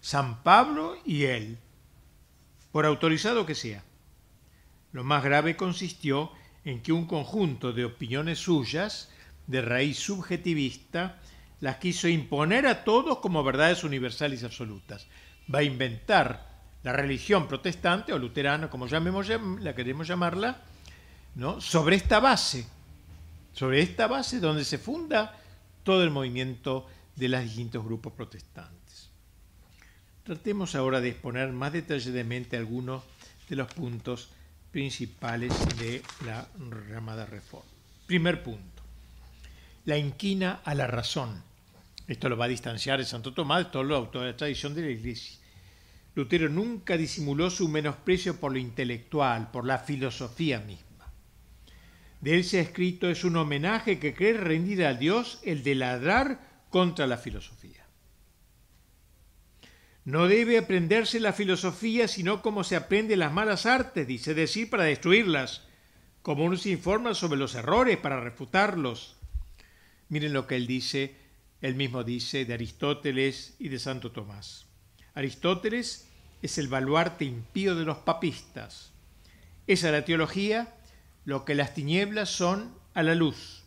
San Pablo y él, por autorizado que sea. Lo más grave consistió en que un conjunto de opiniones suyas, de raíz subjetivista, las quiso imponer a todos como verdades universales y absolutas. Va a inventar la religión protestante o luterana, como llamemos, la queremos llamarla, ¿no? sobre esta base, sobre esta base donde se funda todo el movimiento de los distintos grupos protestantes. Tratemos ahora de exponer más detalladamente algunos de los puntos principales de la llamada reforma. Primer punto, la inquina a la razón. Esto lo va a distanciar de Santo Tomás de todos los autores de la tradición de la Iglesia. Lutero nunca disimuló su menosprecio por lo intelectual, por la filosofía misma. De él se ha escrito es un homenaje que cree rendir a Dios el de ladrar contra la filosofía. No debe aprenderse la filosofía sino como se aprende las malas artes, dice decir, para destruirlas, como uno se informa sobre los errores para refutarlos. Miren lo que él dice, él mismo dice de Aristóteles y de Santo Tomás. Aristóteles es el baluarte impío de los papistas. Es a la teología lo que las tinieblas son a la luz.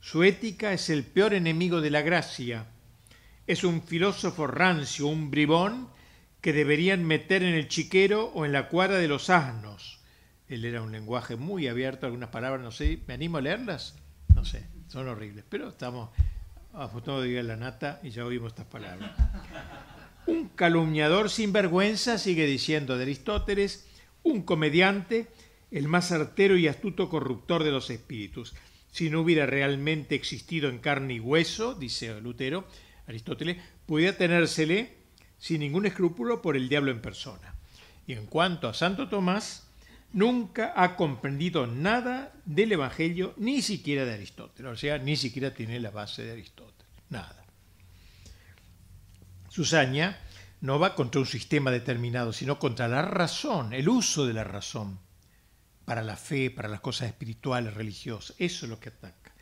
Su ética es el peor enemigo de la gracia. Es un filósofo rancio, un bribón que deberían meter en el chiquero o en la cuadra de los asnos. Él era un lenguaje muy abierto, algunas palabras, no sé, ¿me animo a leerlas? No sé, son horribles, pero estamos a punto de la nata y ya oímos estas palabras. Un calumniador sin vergüenza, sigue diciendo de Aristóteles, un comediante, el más artero y astuto corruptor de los espíritus. Si no hubiera realmente existido en carne y hueso, dice Lutero, Aristóteles, podía tenérsele sin ningún escrúpulo por el diablo en persona. Y en cuanto a Santo Tomás, nunca ha comprendido nada del Evangelio, ni siquiera de Aristóteles, o sea, ni siquiera tiene la base de Aristóteles, nada. Su saña no va contra un sistema determinado, sino contra la razón, el uso de la razón para la fe, para las cosas espirituales, religiosas. Eso es lo que ataca.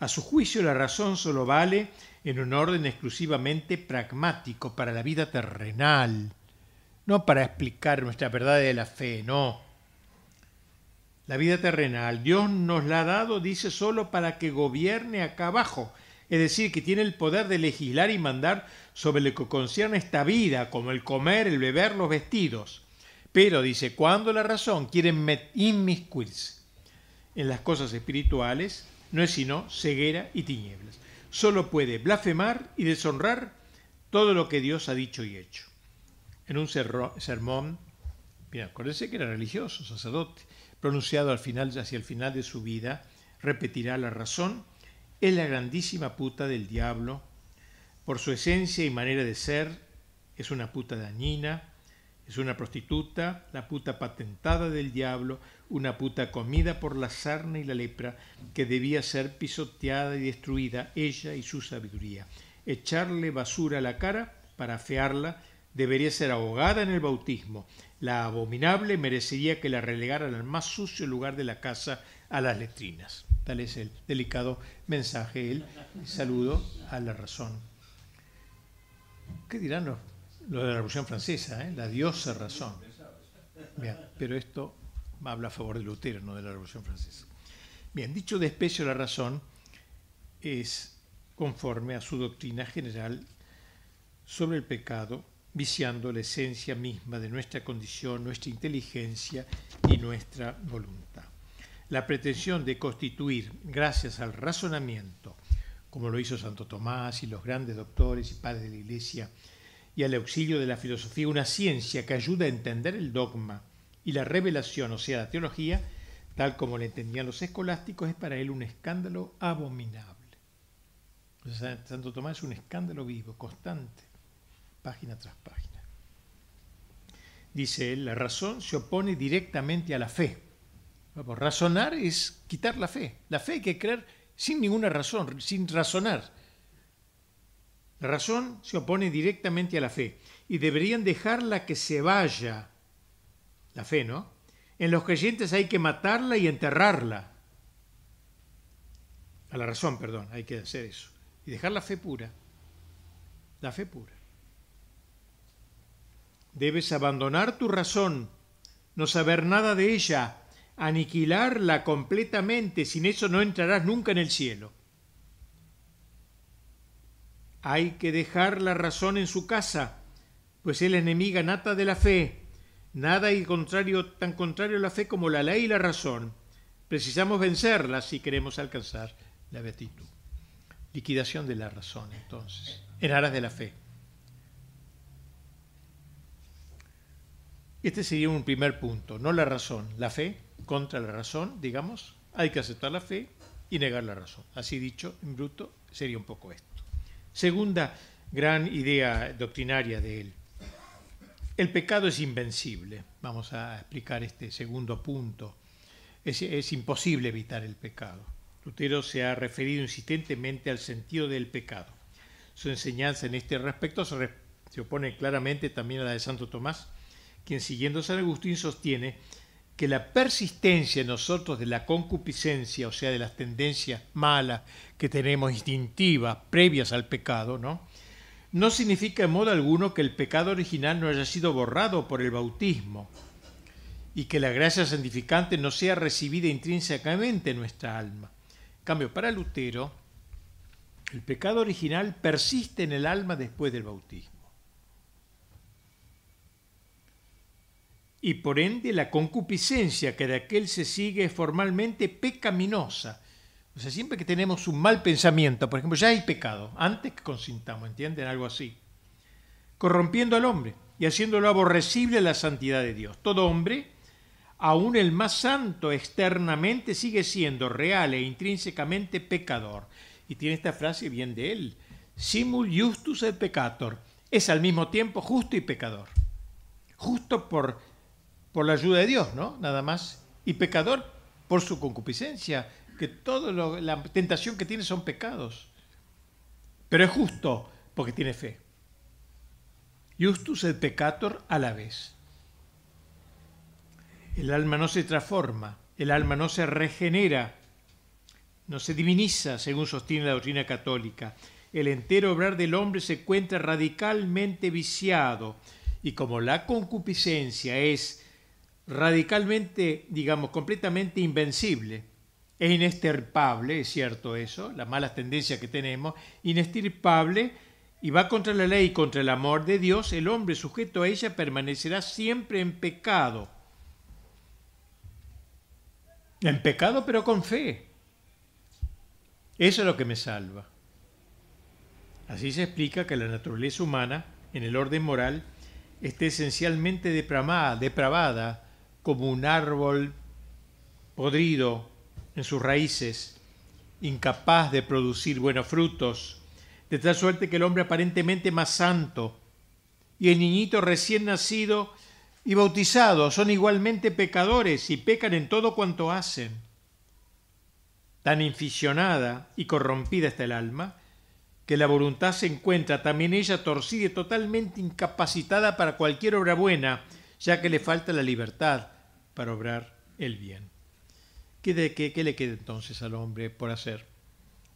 A su juicio, la razón solo vale en un orden exclusivamente pragmático para la vida terrenal, no para explicar nuestra verdad de la fe, no. La vida terrenal, Dios nos la ha dado, dice, solo para que gobierne acá abajo, es decir, que tiene el poder de legislar y mandar sobre lo que concierne esta vida, como el comer, el beber, los vestidos. Pero, dice, cuando la razón quiere inmiscuirse en las cosas espirituales, no es sino ceguera y tinieblas. Solo puede blasfemar y deshonrar todo lo que Dios ha dicho y hecho. En un sermón, bien, acuérdense que era religioso, sacerdote, pronunciado al final, hacia el final de su vida, repetirá la razón, es la grandísima puta del diablo, por su esencia y manera de ser, es una puta dañina, es una prostituta, la puta patentada del diablo, una puta comida por la sarna y la lepra, que debía ser pisoteada y destruida, ella y su sabiduría. Echarle basura a la cara para afearla debería ser ahogada en el bautismo. La abominable merecería que la relegaran al más sucio lugar de la casa, a las letrinas. Tal es el delicado mensaje, el saludo a la razón. ¿Qué dirán los lo de la Revolución Francesa, ¿eh? la diosa razón. Bien, pero esto habla a favor de Lutero, no de la Revolución Francesa. Bien, dicho desprecio a la razón es conforme a su doctrina general sobre el pecado, viciando la esencia misma de nuestra condición, nuestra inteligencia y nuestra voluntad. La pretensión de constituir, gracias al razonamiento, como lo hizo Santo Tomás y los grandes doctores y padres de la Iglesia, y al auxilio de la filosofía una ciencia que ayuda a entender el dogma y la revelación, o sea, la teología, tal como la entendían los escolásticos, es para él un escándalo abominable. Santo Tomás es un escándalo vivo, constante, página tras página. Dice él, la razón se opone directamente a la fe. Razonar es quitar la fe. La fe hay que creer sin ninguna razón, sin razonar. La razón se opone directamente a la fe y deberían dejarla que se vaya. La fe, ¿no? En los creyentes hay que matarla y enterrarla. A la razón, perdón, hay que hacer eso. Y dejar la fe pura. La fe pura. Debes abandonar tu razón, no saber nada de ella, aniquilarla completamente, sin eso no entrarás nunca en el cielo. Hay que dejar la razón en su casa, pues es la enemiga nata de la fe. Nada hay contrario, tan contrario a la fe como la ley y la razón. Precisamos vencerla si queremos alcanzar la beatitud. Liquidación de la razón, entonces, en aras de la fe. Este sería un primer punto, no la razón, la fe contra la razón, digamos, hay que aceptar la fe y negar la razón. Así dicho, en bruto, sería un poco esto. Segunda gran idea doctrinaria de él. El pecado es invencible. Vamos a explicar este segundo punto. Es, imposible evitar el pecado. Lutero se ha referido insistentemente al sentido del pecado. Su enseñanza en este respecto se, se opone claramente también a la de Santo Tomás, quien siguiendo San Agustín sostiene que la persistencia en nosotros de la concupiscencia, o sea, de las tendencias malas que tenemos instintivas, previas al pecado, ¿no? No significa en modo alguno que el pecado original no haya sido borrado por el bautismo y que la gracia santificante no sea recibida intrínsecamente en nuestra alma. En cambio, para Lutero, el pecado original persiste en el alma después del bautismo. Y por ende la concupiscencia que de aquel se sigue es formalmente pecaminosa. O sea, siempre que tenemos un mal pensamiento, por ejemplo, ya hay pecado, antes que consintamos, ¿entienden? Algo así. Corrompiendo al hombre y haciéndolo aborrecible a la santidad de Dios. Todo hombre, aun el más santo externamente, sigue siendo real e intrínsecamente pecador. Y tiene esta frase bien de él. simul justus et peccator. Es al mismo tiempo justo y pecador. Justo por, por la ayuda de Dios, ¿no? Nada más. Y pecador por su concupiscencia, que toda la tentación que tiene son pecados. Pero es justo porque tiene fe. Justus et peccator a la vez. El alma no se transforma, el alma no se regenera, no se diviniza, según sostiene la doctrina católica. El entero obrar del hombre se encuentra radicalmente viciado y como la concupiscencia es radicalmente, digamos, completamente invencible, es inestirpable, es cierto eso, las malas tendencias que tenemos, inestirpable y va contra la ley y contra el amor de Dios, el hombre sujeto a ella permanecerá siempre en pecado. En pecado pero con fe. Eso es lo que me salva. Así se explica que la naturaleza humana, en el orden moral, esté esencialmente depravada como un árbol podrido en sus raíces, incapaz de producir buenos frutos, de tal suerte que el hombre aparentemente más santo y el niñito recién nacido y bautizado son igualmente pecadores y pecan en todo cuanto hacen. Tan inficionada y corrompida está el alma, que la voluntad se encuentra también ella torcida y totalmente incapacitada para cualquier obra buena, ya que le falta la libertad para obrar el bien. ¿Qué, de, qué, le queda entonces al hombre por hacer?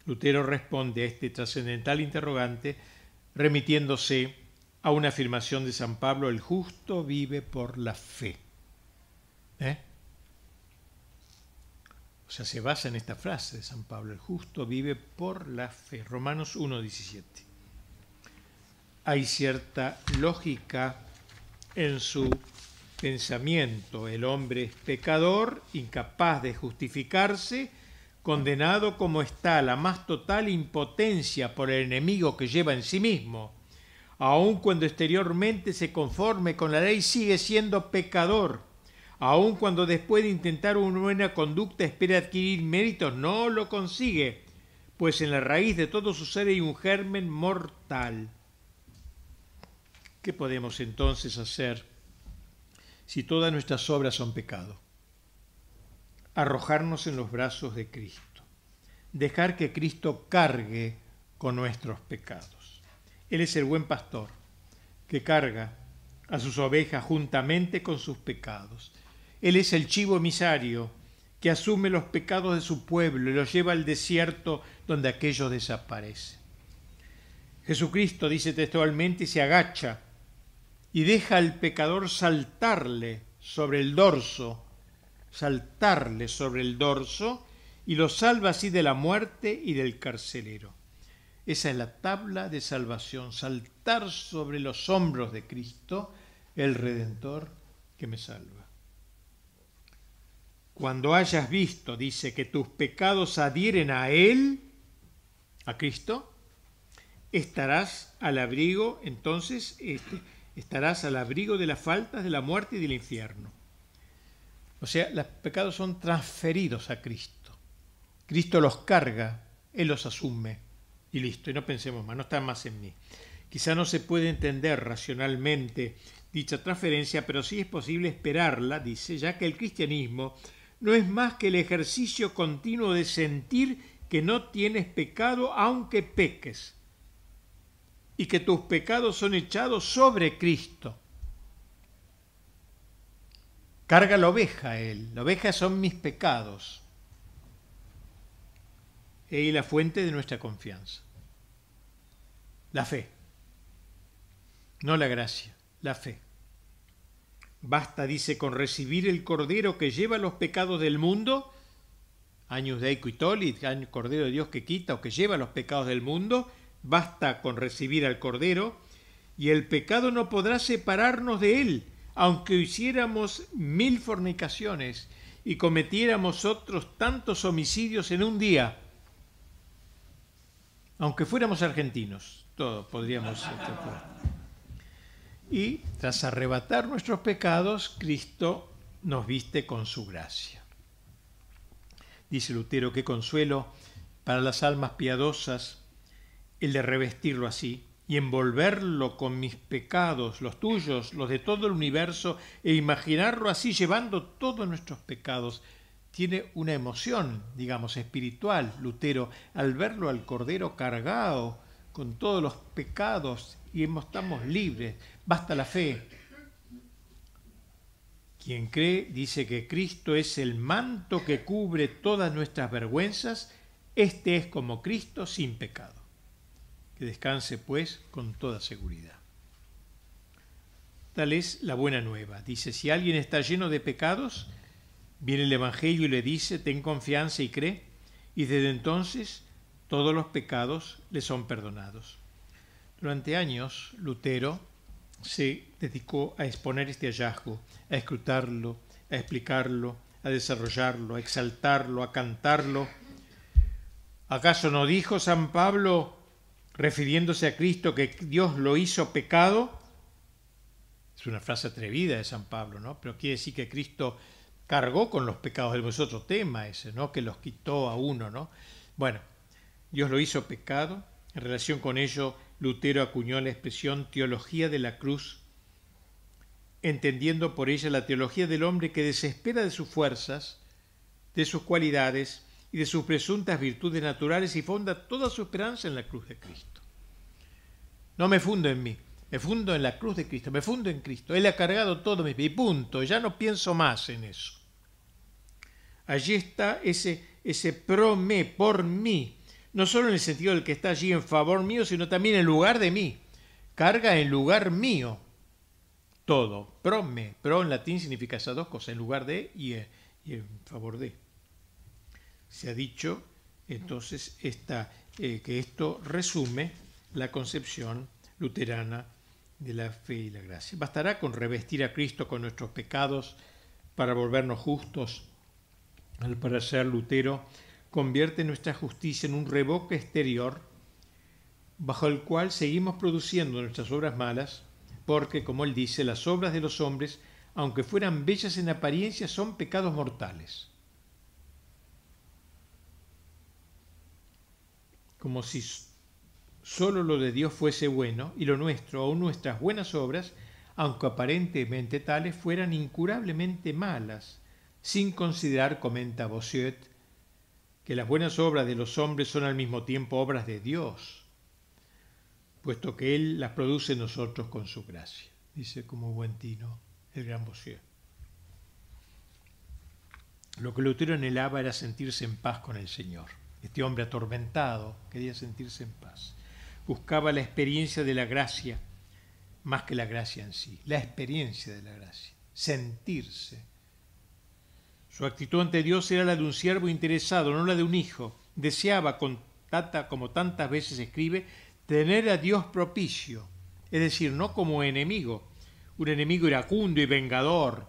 Lutero responde a este trascendental interrogante remitiéndose a una afirmación de San Pablo, el justo vive por la fe. ¿Eh? O sea, se basa en esta frase de San Pablo, el justo vive por la fe. Romanos 1.17. Hay cierta lógica en su pensamiento. El hombre es pecador, incapaz de justificarse, condenado como está a la más total impotencia por el enemigo que lleva en sí mismo. Aun cuando exteriormente se conforme con la ley, sigue siendo pecador aun cuando después de intentar una buena conducta espera adquirir méritos, no lo consigue, pues en la raíz de todo su ser hay un germen mortal. ¿Qué podemos entonces hacer si todas nuestras obras son pecado? Arrojarnos en los brazos de Cristo, dejar que Cristo cargue con nuestros pecados. Él es el buen pastor que carga a sus ovejas juntamente con sus pecados él es el chivo emisario que asume los pecados de su pueblo y los lleva al desierto donde aquellos desaparecen. Jesucristo dice textualmente se agacha y deja al pecador saltarle sobre el dorso, saltarle sobre el dorso y lo salva así de la muerte y del carcelero. Esa es la tabla de salvación, saltar sobre los hombros de Cristo, el Redentor que me salva. Cuando hayas visto, dice, que tus pecados adhieren a Él, a Cristo, estarás al abrigo, entonces este, estarás al abrigo de las faltas, de la muerte y del infierno. O sea, los pecados son transferidos a Cristo. Cristo los carga, Él los asume y listo, y no pensemos más, no están más en mí. Quizá no se puede entender racionalmente dicha transferencia, pero sí es posible esperarla, dice, ya que el cristianismo no es más que el ejercicio continuo de sentir que no tienes pecado aunque peques y que tus pecados son echados sobre Cristo. Carga la oveja él, la oveja son mis pecados. Y la fuente de nuestra confianza. La fe, no la gracia, la fe. Basta, dice, con recibir el Cordero que lleva los pecados del mundo, años de el Cordero de Dios que quita o que lleva los pecados del mundo, basta con recibir al Cordero, y el pecado no podrá separarnos de él, aunque hiciéramos mil fornicaciones y cometiéramos otros tantos homicidios en un día, aunque fuéramos argentinos, todo podríamos y tras arrebatar nuestros pecados, Cristo nos viste con su gracia. Dice Lutero, qué consuelo para las almas piadosas el de revestirlo así y envolverlo con mis pecados, los tuyos, los de todo el universo, e imaginarlo así llevando todos nuestros pecados. Tiene una emoción, digamos, espiritual, Lutero, al verlo al Cordero cargado con todos los pecados y estamos libres. Basta la fe. Quien cree dice que Cristo es el manto que cubre todas nuestras vergüenzas. Este es como Cristo sin pecado que descanse pues con toda seguridad. Tal es la buena nueva. Dice, si alguien está lleno de pecados, viene el Evangelio y le dice, ten confianza y cree, y desde entonces todos los pecados le son perdonados. Durante años, Lutero se dedicó a exponer este hallazgo, a escrutarlo, a explicarlo, a desarrollarlo, a exaltarlo, a cantarlo. ¿Acaso no dijo San Pablo, refiriéndose a Cristo que Dios lo hizo pecado, es una frase atrevida de San Pablo, ¿no? Pero quiere decir que Cristo cargó con los pecados es otro tema ese, ¿no? Que los quitó a uno, ¿no? Bueno, Dios lo hizo pecado. En relación con ello, Lutero acuñó la expresión teología de la cruz, entendiendo por ella la teología del hombre que desespera de sus fuerzas, de sus cualidades y de sus presuntas virtudes naturales y fonda toda su esperanza en la cruz de Cristo. No me fundo en mí, me fundo en la cruz de Cristo, me fundo en Cristo. Él ha cargado todo mi y punto, ya no pienso más en eso. Allí está ese, ese pro me, por mí, no solo en el sentido del que está allí en favor mío, sino también en lugar de mí. Carga en lugar mío todo. Pro me, pro en latín significa esas dos cosas, en lugar de y en favor de se ha dicho entonces esta, eh, que esto resume la concepción luterana de la fe y la gracia. Bastará con revestir a Cristo con nuestros pecados para volvernos justos. Al parecer Lutero convierte nuestra justicia en un revoque exterior bajo el cual seguimos produciendo nuestras obras malas, porque, como él dice, las obras de los hombres, aunque fueran bellas en apariencia, son pecados mortales. Como si solo lo de Dios fuese bueno y lo nuestro o nuestras buenas obras, aunque aparentemente tales, fueran incurablemente malas, sin considerar, comenta Bossuet, que las buenas obras de los hombres son al mismo tiempo obras de Dios, puesto que Él las produce en nosotros con su gracia, dice como buen tino el gran Bossuet. Lo que Lutero anhelaba era sentirse en paz con el Señor. Este hombre atormentado quería sentirse en paz. Buscaba la experiencia de la gracia más que la gracia en sí, la experiencia de la gracia, sentirse. Su actitud ante Dios era la de un siervo interesado, no la de un hijo. Deseaba, con como tantas veces escribe, tener a Dios propicio, es decir, no como enemigo, un enemigo iracundo y vengador.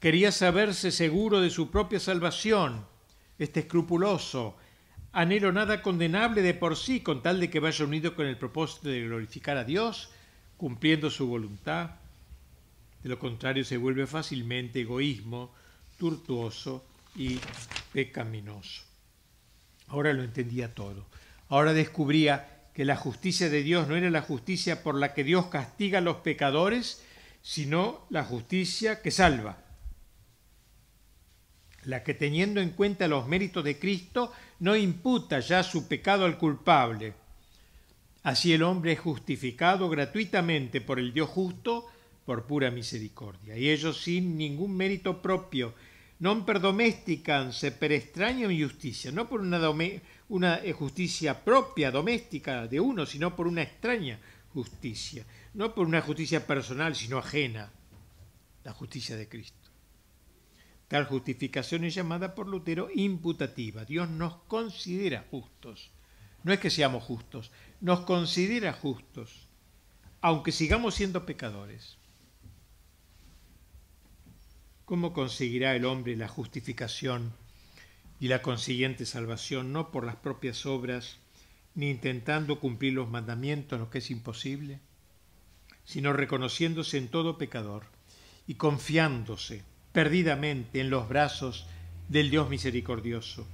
Quería saberse seguro de su propia salvación. Este escrupuloso, anhelo nada condenable de por sí, con tal de que vaya unido con el propósito de glorificar a Dios, cumpliendo su voluntad. De lo contrario, se vuelve fácilmente egoísmo, tortuoso y pecaminoso. Ahora lo entendía todo. Ahora descubría que la justicia de Dios no era la justicia por la que Dios castiga a los pecadores, sino la justicia que salva la que teniendo en cuenta los méritos de Cristo no imputa ya su pecado al culpable. Así el hombre es justificado gratuitamente por el Dios justo por pura misericordia, y ellos sin ningún mérito propio, non per se per extraña justicia, no por una, una eh, justicia propia, doméstica de uno, sino por una extraña justicia, no por una justicia personal, sino ajena, la justicia de Cristo. Tal justificación es llamada por Lutero imputativa. Dios nos considera justos. No es que seamos justos, nos considera justos, aunque sigamos siendo pecadores. ¿Cómo conseguirá el hombre la justificación y la consiguiente salvación no por las propias obras, ni intentando cumplir los mandamientos, lo que es imposible, sino reconociéndose en todo pecador y confiándose perdidamente en los brazos del Dios misericordioso,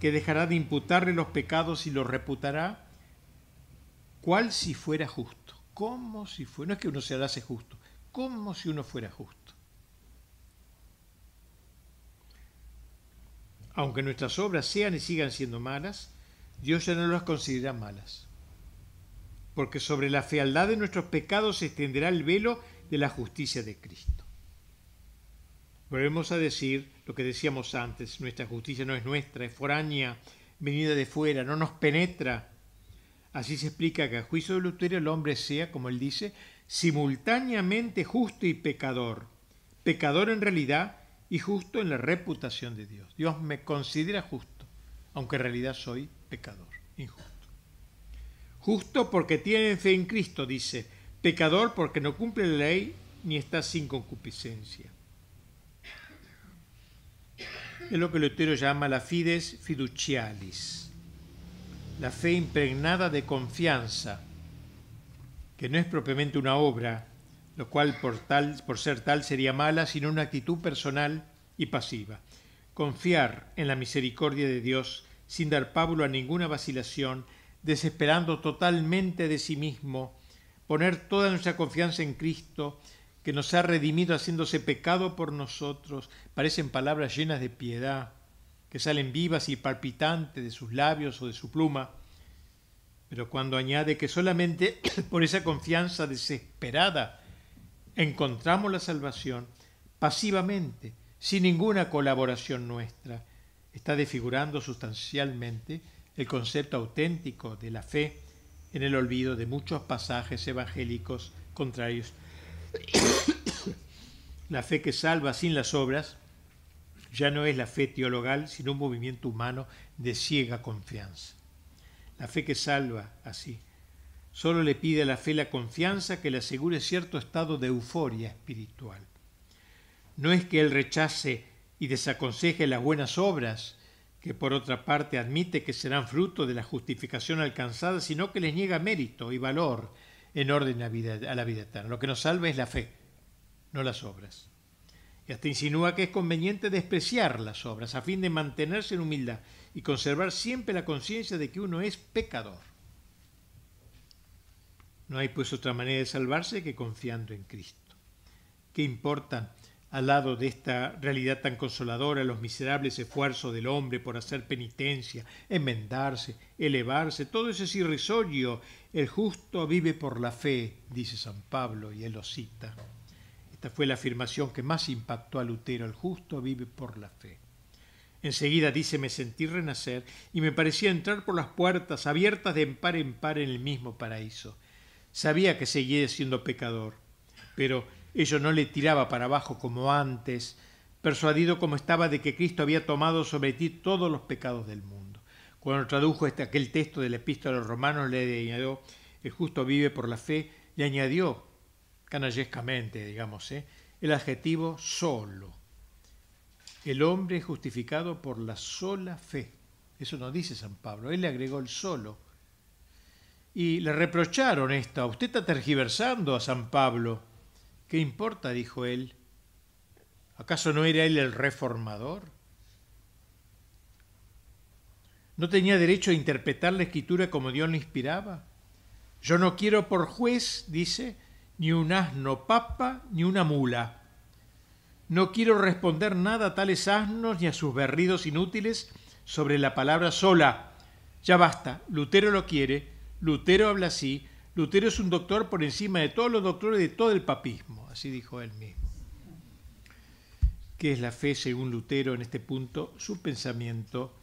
que dejará de imputarle los pecados y los reputará cual si fuera justo. Como si fuera, no es que uno se hace justo, como si uno fuera justo. Aunque nuestras obras sean y sigan siendo malas, Dios ya no las considera malas. Porque sobre la fealdad de nuestros pecados se extenderá el velo de la justicia de Cristo. Volvemos a decir lo que decíamos antes, nuestra justicia no es nuestra, es foránea, venida de fuera, no nos penetra. Así se explica que a juicio de Lutero el hombre sea, como él dice, simultáneamente justo y pecador. Pecador en realidad y justo en la reputación de Dios. Dios me considera justo, aunque en realidad soy pecador, injusto. Justo porque tiene fe en Cristo, dice. Pecador porque no cumple la ley ni está sin concupiscencia. Es lo que Lutero llama la fides fiducialis, la fe impregnada de confianza, que no es propiamente una obra, lo cual por, tal, por ser tal sería mala, sino una actitud personal y pasiva. Confiar en la misericordia de Dios sin dar Pablo a ninguna vacilación, desesperando totalmente de sí mismo, poner toda nuestra confianza en Cristo, que nos ha redimido haciéndose pecado por nosotros, parecen palabras llenas de piedad, que salen vivas y palpitantes de sus labios o de su pluma, pero cuando añade que solamente por esa confianza desesperada encontramos la salvación, pasivamente, sin ninguna colaboración nuestra, está desfigurando sustancialmente el concepto auténtico de la fe en el olvido de muchos pasajes evangélicos contrarios la fe que salva sin las obras ya no es la fe teologal, sino un movimiento humano de ciega confianza. La fe que salva, así, solo le pide a la fe la confianza que le asegure cierto estado de euforia espiritual. No es que él rechace y desaconseje las buenas obras, que por otra parte admite que serán fruto de la justificación alcanzada, sino que les niega mérito y valor en orden a, la vida eterna. Lo que nos salva es la fe, no las obras. Y hasta insinúa que es conveniente despreciar las obras a fin de mantenerse en humildad y conservar siempre la conciencia de que uno es pecador. No hay pues otra manera de salvarse que confiando en Cristo. ¿Qué importa al lado de esta realidad tan consoladora los miserables esfuerzos del hombre por hacer penitencia, enmendarse, elevarse, todo eso es irrisorio. El justo vive por la fe, dice San Pablo, y él lo cita. Esta fue la afirmación que más impactó a Lutero, el justo vive por la fe. Enseguida dice, me sentí renacer y me parecía entrar por las puertas abiertas de par en par en el mismo paraíso. Sabía que seguía siendo pecador, pero Ello no le tiraba para abajo como antes, persuadido como estaba de que Cristo había tomado sobre ti todos los pecados del mundo. Cuando tradujo este, aquel texto del epístola a los romanos, le añadió, el justo vive por la fe, le añadió, canallescamente, digamos, ¿eh? el adjetivo solo. El hombre es justificado por la sola fe. Eso no dice San Pablo, él le agregó el solo. Y le reprocharon esto, usted está tergiversando a San Pablo. ¿Qué importa? dijo él. ¿Acaso no era él el reformador? ¿No tenía derecho a interpretar la escritura como Dios le inspiraba? Yo no quiero por juez, dice, ni un asno papa ni una mula. No quiero responder nada a tales asnos ni a sus berridos inútiles sobre la palabra sola. Ya basta, Lutero lo quiere, Lutero habla así, Lutero es un doctor por encima de todos los doctores de todo el papismo, así dijo él mismo. ¿Qué es la fe según Lutero en este punto? Su pensamiento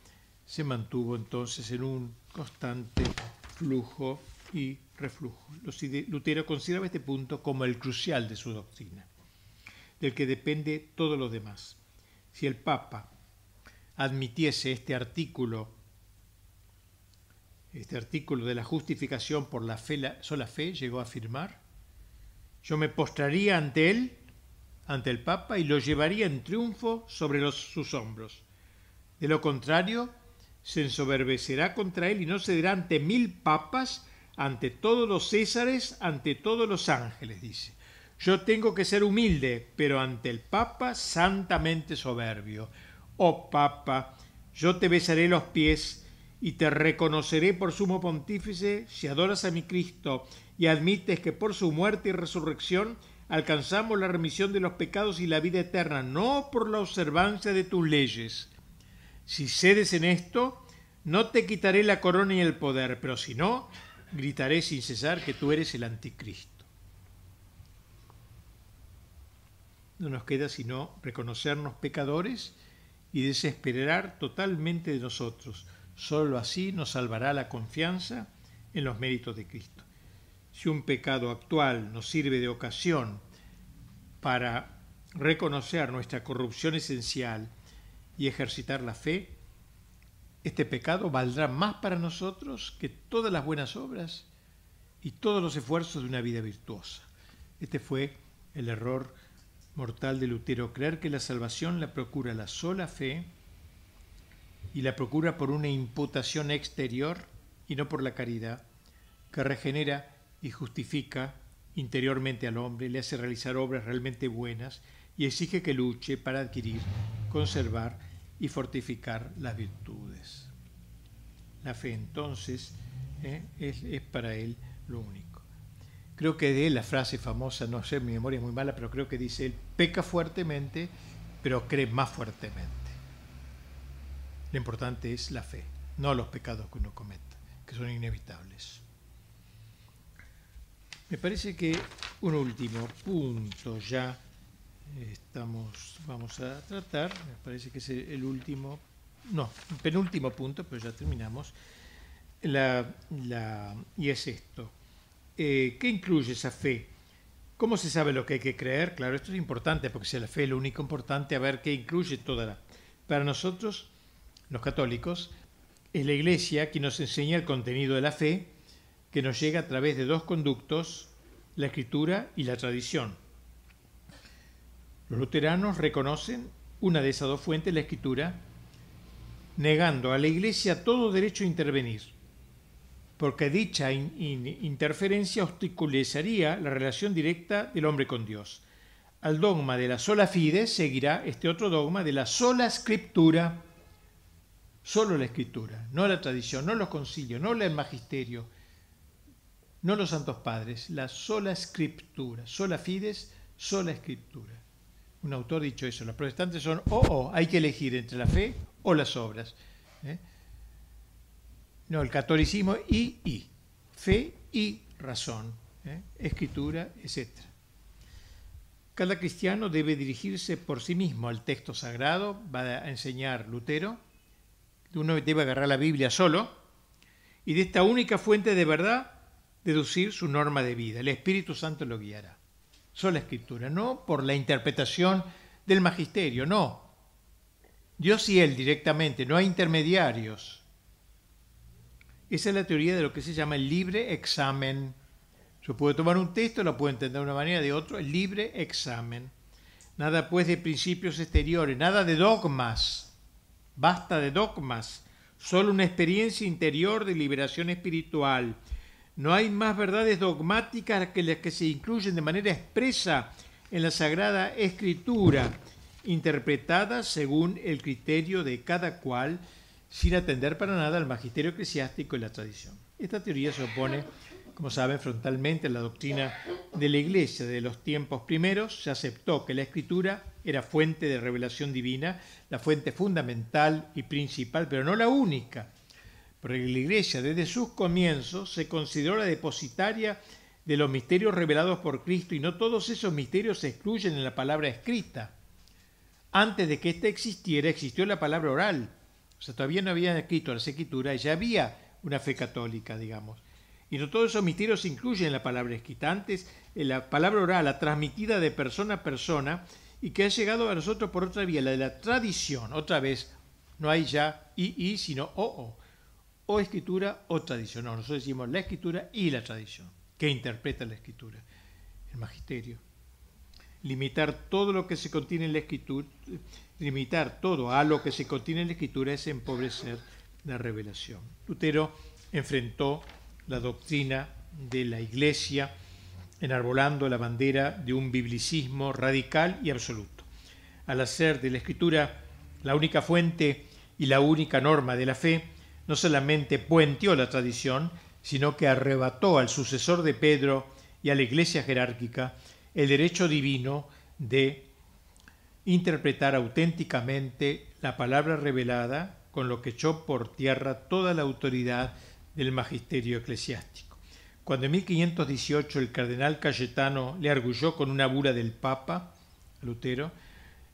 se mantuvo entonces en un constante flujo y reflujo. Lutero consideraba este punto como el crucial de su doctrina, del que depende todo lo demás. Si el Papa admitiese este artículo este artículo de la justificación por la fe, la sola fe, llegó a afirmar, yo me postraría ante él, ante el Papa, y lo llevaría en triunfo sobre sus hombros. De lo contrario, se ensoberbecerá contra él y no cederá ante mil papas, ante todos los césares, ante todos los ángeles, dice. Yo tengo que ser humilde, pero ante el Papa santamente soberbio. Oh Papa, yo te besaré los pies y te reconoceré por sumo pontífice si adoras a mi Cristo y admites que por su muerte y resurrección alcanzamos la remisión de los pecados y la vida eterna, no por la observancia de tus leyes. Si cedes en esto, no te quitaré la corona y el poder, pero si no, gritaré sin cesar que tú eres el anticristo. No nos queda sino reconocernos pecadores y desesperar totalmente de nosotros. Solo así nos salvará la confianza en los méritos de Cristo. Si un pecado actual nos sirve de ocasión para reconocer nuestra corrupción esencial y ejercitar la fe, este pecado valdrá más para nosotros que todas las buenas obras y todos los esfuerzos de una vida virtuosa. Este fue el error mortal de Lutero, creer que la salvación la procura la sola fe y la procura por una imputación exterior y no por la caridad, que regenera y justifica interiormente al hombre, le hace realizar obras realmente buenas y exige que luche para adquirir, conservar y fortificar las virtudes. La fe entonces ¿eh? es, es para él lo único. Creo que de él la frase famosa, no sé, mi memoria es muy mala, pero creo que dice él, peca fuertemente, pero cree más fuertemente. Lo importante es la fe, no los pecados que uno cometa, que son inevitables. Me parece que un último punto ya estamos, vamos a tratar, me parece que es el último, no, el penúltimo punto, pero ya terminamos, la, la, y es esto eh, ¿qué incluye esa fe? ¿Cómo se sabe lo que hay que creer? Claro, esto es importante porque si la fe es lo único importante, a ver qué incluye toda la... Para nosotros, los católicos, es la Iglesia quien nos enseña el contenido de la fe, que nos llega a través de dos conductos, la escritura y la tradición. Los luteranos reconocen una de esas dos fuentes, la escritura, negando a la Iglesia todo derecho a intervenir porque dicha interferencia obstaculizaría la relación directa del hombre con Dios. Al dogma de la sola fide seguirá este otro dogma de la sola escritura, solo la escritura, no la tradición, no los concilios, no el magisterio, no los santos padres, la sola escritura, sola fides, sola escritura. Un autor dicho eso, los protestantes son o o, hay que elegir entre la fe o las obras. ¿eh? No, el catolicismo y y, fe y razón, ¿eh? escritura, etc. Cada cristiano debe dirigirse por sí mismo al texto sagrado, va a enseñar Lutero, uno debe agarrar la Biblia solo y de esta única fuente de verdad deducir su norma de vida. El Espíritu Santo lo guiará. Sola escritura, no por la interpretación del magisterio, no. Dios y Él directamente, no hay intermediarios. Esa es la teoría de lo que se llama el libre examen. Yo puedo tomar un texto, lo puedo entender de una manera, de otra, el libre examen. Nada pues de principios exteriores, nada de dogmas. Basta de dogmas. Solo una experiencia interior de liberación espiritual. No hay más verdades dogmáticas que las que se incluyen de manera expresa en la Sagrada Escritura, interpretadas según el criterio de cada cual sin atender para nada al magisterio eclesiástico y la tradición. Esta teoría se opone, como saben, frontalmente a la doctrina de la Iglesia de los tiempos primeros. Se aceptó que la Escritura era fuente de revelación divina, la fuente fundamental y principal, pero no la única, porque la Iglesia desde sus comienzos se consideró la depositaria de los misterios revelados por Cristo y no todos esos misterios se excluyen en la palabra escrita. Antes de que ésta existiera, existió la palabra oral, o sea, todavía no habían escrito las escrituras, ya había una fe católica, digamos. Y no todos esos misterios se incluyen en la palabra escrita. Antes, en la palabra oral, la transmitida de persona a persona, y que ha llegado a nosotros por otra vía, la de la tradición. Otra vez, no hay ya y, y, sino o, o. O escritura o tradición. No, nosotros decimos la escritura y la tradición. ¿Qué interpreta la escritura? El magisterio. Limitar todo lo que se contiene en la escritura, limitar todo a lo que se contiene en la escritura es empobrecer la revelación. Lutero enfrentó la doctrina de la Iglesia enarbolando la bandera de un biblicismo radical y absoluto. Al hacer de la escritura la única fuente y la única norma de la fe, no solamente puenteó la tradición, sino que arrebató al sucesor de Pedro y a la iglesia jerárquica el derecho divino de interpretar auténticamente la palabra revelada, con lo que echó por tierra toda la autoridad del magisterio eclesiástico. Cuando en 1518 el cardenal Cayetano le arguyó con una bula del Papa, Lutero,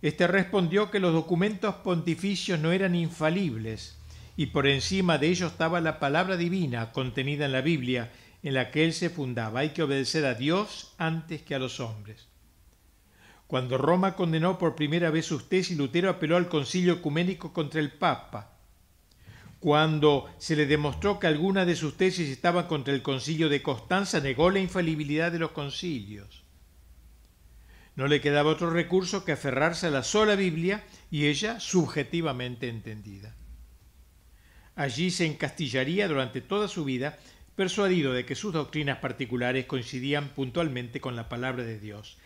este respondió que los documentos pontificios no eran infalibles y por encima de ellos estaba la palabra divina contenida en la Biblia en la que él se fundaba. Hay que obedecer a Dios antes que a los hombres. Cuando Roma condenó por primera vez sus tesis, Lutero apeló al concilio ecuménico contra el Papa. Cuando se le demostró que algunas de sus tesis estaban contra el concilio de Constanza, negó la infalibilidad de los concilios. No le quedaba otro recurso que aferrarse a la sola Biblia y ella subjetivamente entendida. Allí se encastillaría durante toda su vida, persuadido de que sus doctrinas particulares coincidían puntualmente con la palabra de Dios.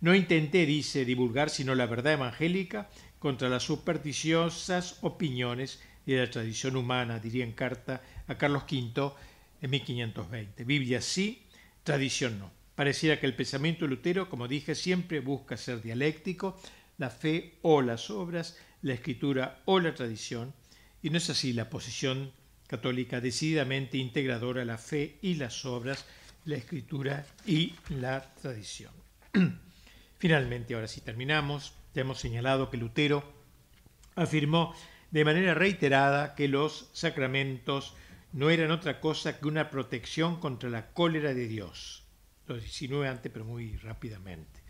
No intenté, dice, divulgar sino la verdad evangélica contra las supersticiosas opiniones de la tradición humana, diría en carta a Carlos V en 1520. Biblia sí, tradición no. Pareciera que el pensamiento de Lutero, como dije, siempre busca ser dialéctico, la fe o las obras, la escritura o la tradición, y no es así la posición católica decididamente integradora la fe y las obras, la escritura y la tradición. Finalmente, ahora sí terminamos, ya hemos señalado que Lutero afirmó de manera reiterada que los sacramentos no eran otra cosa que una protección contra la cólera de Dios lo insinúe antes, pero muy rápidamente.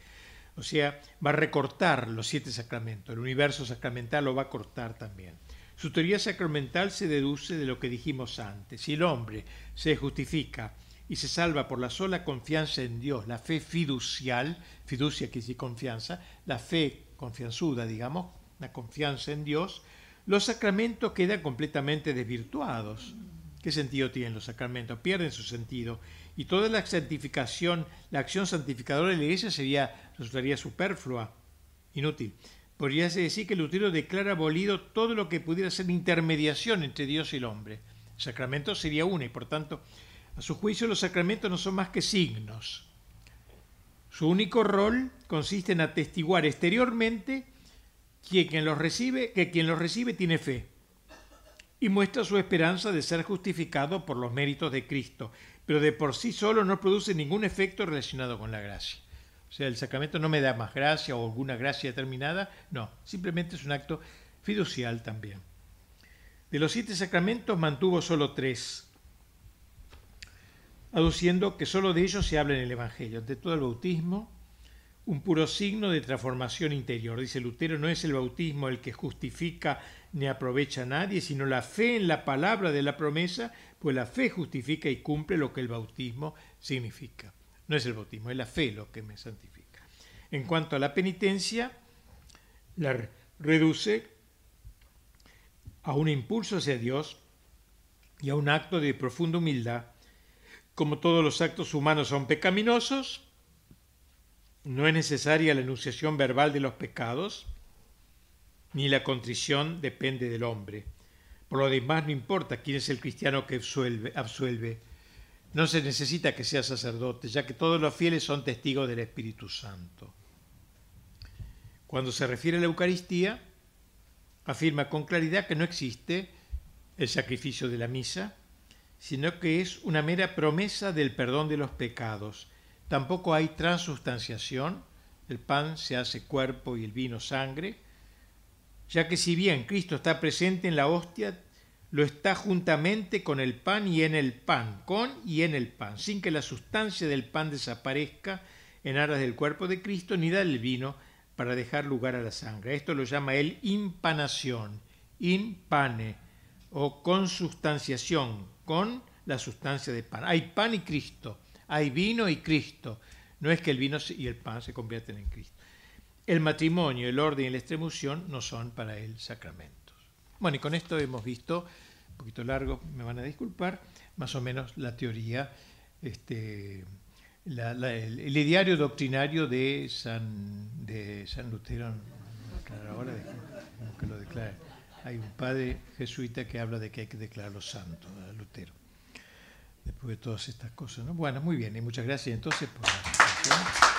O sea, va a recortar los siete sacramentos, el universo sacramental lo va a cortar también. Su teoría sacramental se deduce de lo que dijimos antes. Si el hombre se justifica y se salva por la sola confianza en Dios, la fe fiducial, fiducia que dice confianza, la fe confianzuda, digamos, la confianza en Dios, los sacramentos quedan completamente desvirtuados. ¿Qué sentido tienen los sacramentos? Pierden su sentido y toda la santificación, la acción santificadora de la iglesia sería, resultaría superflua, inútil. Podría decir que Lutero declara abolido todo lo que pudiera ser intermediación entre Dios y el hombre. El sacramento sería una y por tanto, a su juicio, los sacramentos no son más que signos. Su único rol consiste en atestiguar exteriormente que quien los recibe, que quien los recibe tiene fe y muestra su esperanza de ser justificado por los méritos de Cristo pero de por sí solo no produce ningún efecto relacionado con la gracia. O sea, el sacramento no me da más gracia o alguna gracia determinada, no, simplemente es un acto fiducial también. De los siete sacramentos mantuvo solo tres, aduciendo que solo de ellos se habla en el Evangelio. De todo el bautismo, un puro signo de transformación interior. Dice Lutero, no es el bautismo el que justifica ni aprovecha a nadie, sino la fe en la palabra de la promesa, pues la fe justifica y cumple lo que el bautismo significa. No es el bautismo, es la fe lo que me santifica. En cuanto a la penitencia, la reduce a un impulso hacia Dios y a un acto de profunda humildad. Como todos los actos humanos son pecaminosos, no es necesaria la enunciación verbal de los pecados, ni la contrición depende del hombre. Por lo demás, no importa quién es el cristiano que absuelve, absuelve. No se necesita que sea sacerdote, ya que todos los fieles son testigos del Espíritu Santo. Cuando se refiere a la Eucaristía, afirma con claridad que no existe el sacrificio de la misa, sino que es una mera promesa del perdón de los pecados Tampoco hay transustanciación, el pan se hace cuerpo y el vino sangre, ya que si bien Cristo está presente en la hostia, lo está juntamente con el pan y en el pan, con y en el pan, sin que la sustancia del pan desaparezca en aras del cuerpo de Cristo, ni da el vino para dejar lugar a la sangre. Esto lo llama él impanación, impane, o consustanciación, con la sustancia del pan. Hay pan y Cristo hay vino y Cristo. No es que el vino y el pan se convierten en Cristo. El matrimonio, el orden y la extremoción no son para él sacramentos. Bueno, y con esto hemos visto, un poquito largo, me van a disculpar, más o menos la teoría, este, el, ideario doctrinario de San, de San Lutero, ahora que lo declare. hay un padre jesuita que habla de que hay que declararlo santo, a Lutero. Después de todas estas cosas. ¿no? Bueno, muy bien, y muchas gracias entonces por la.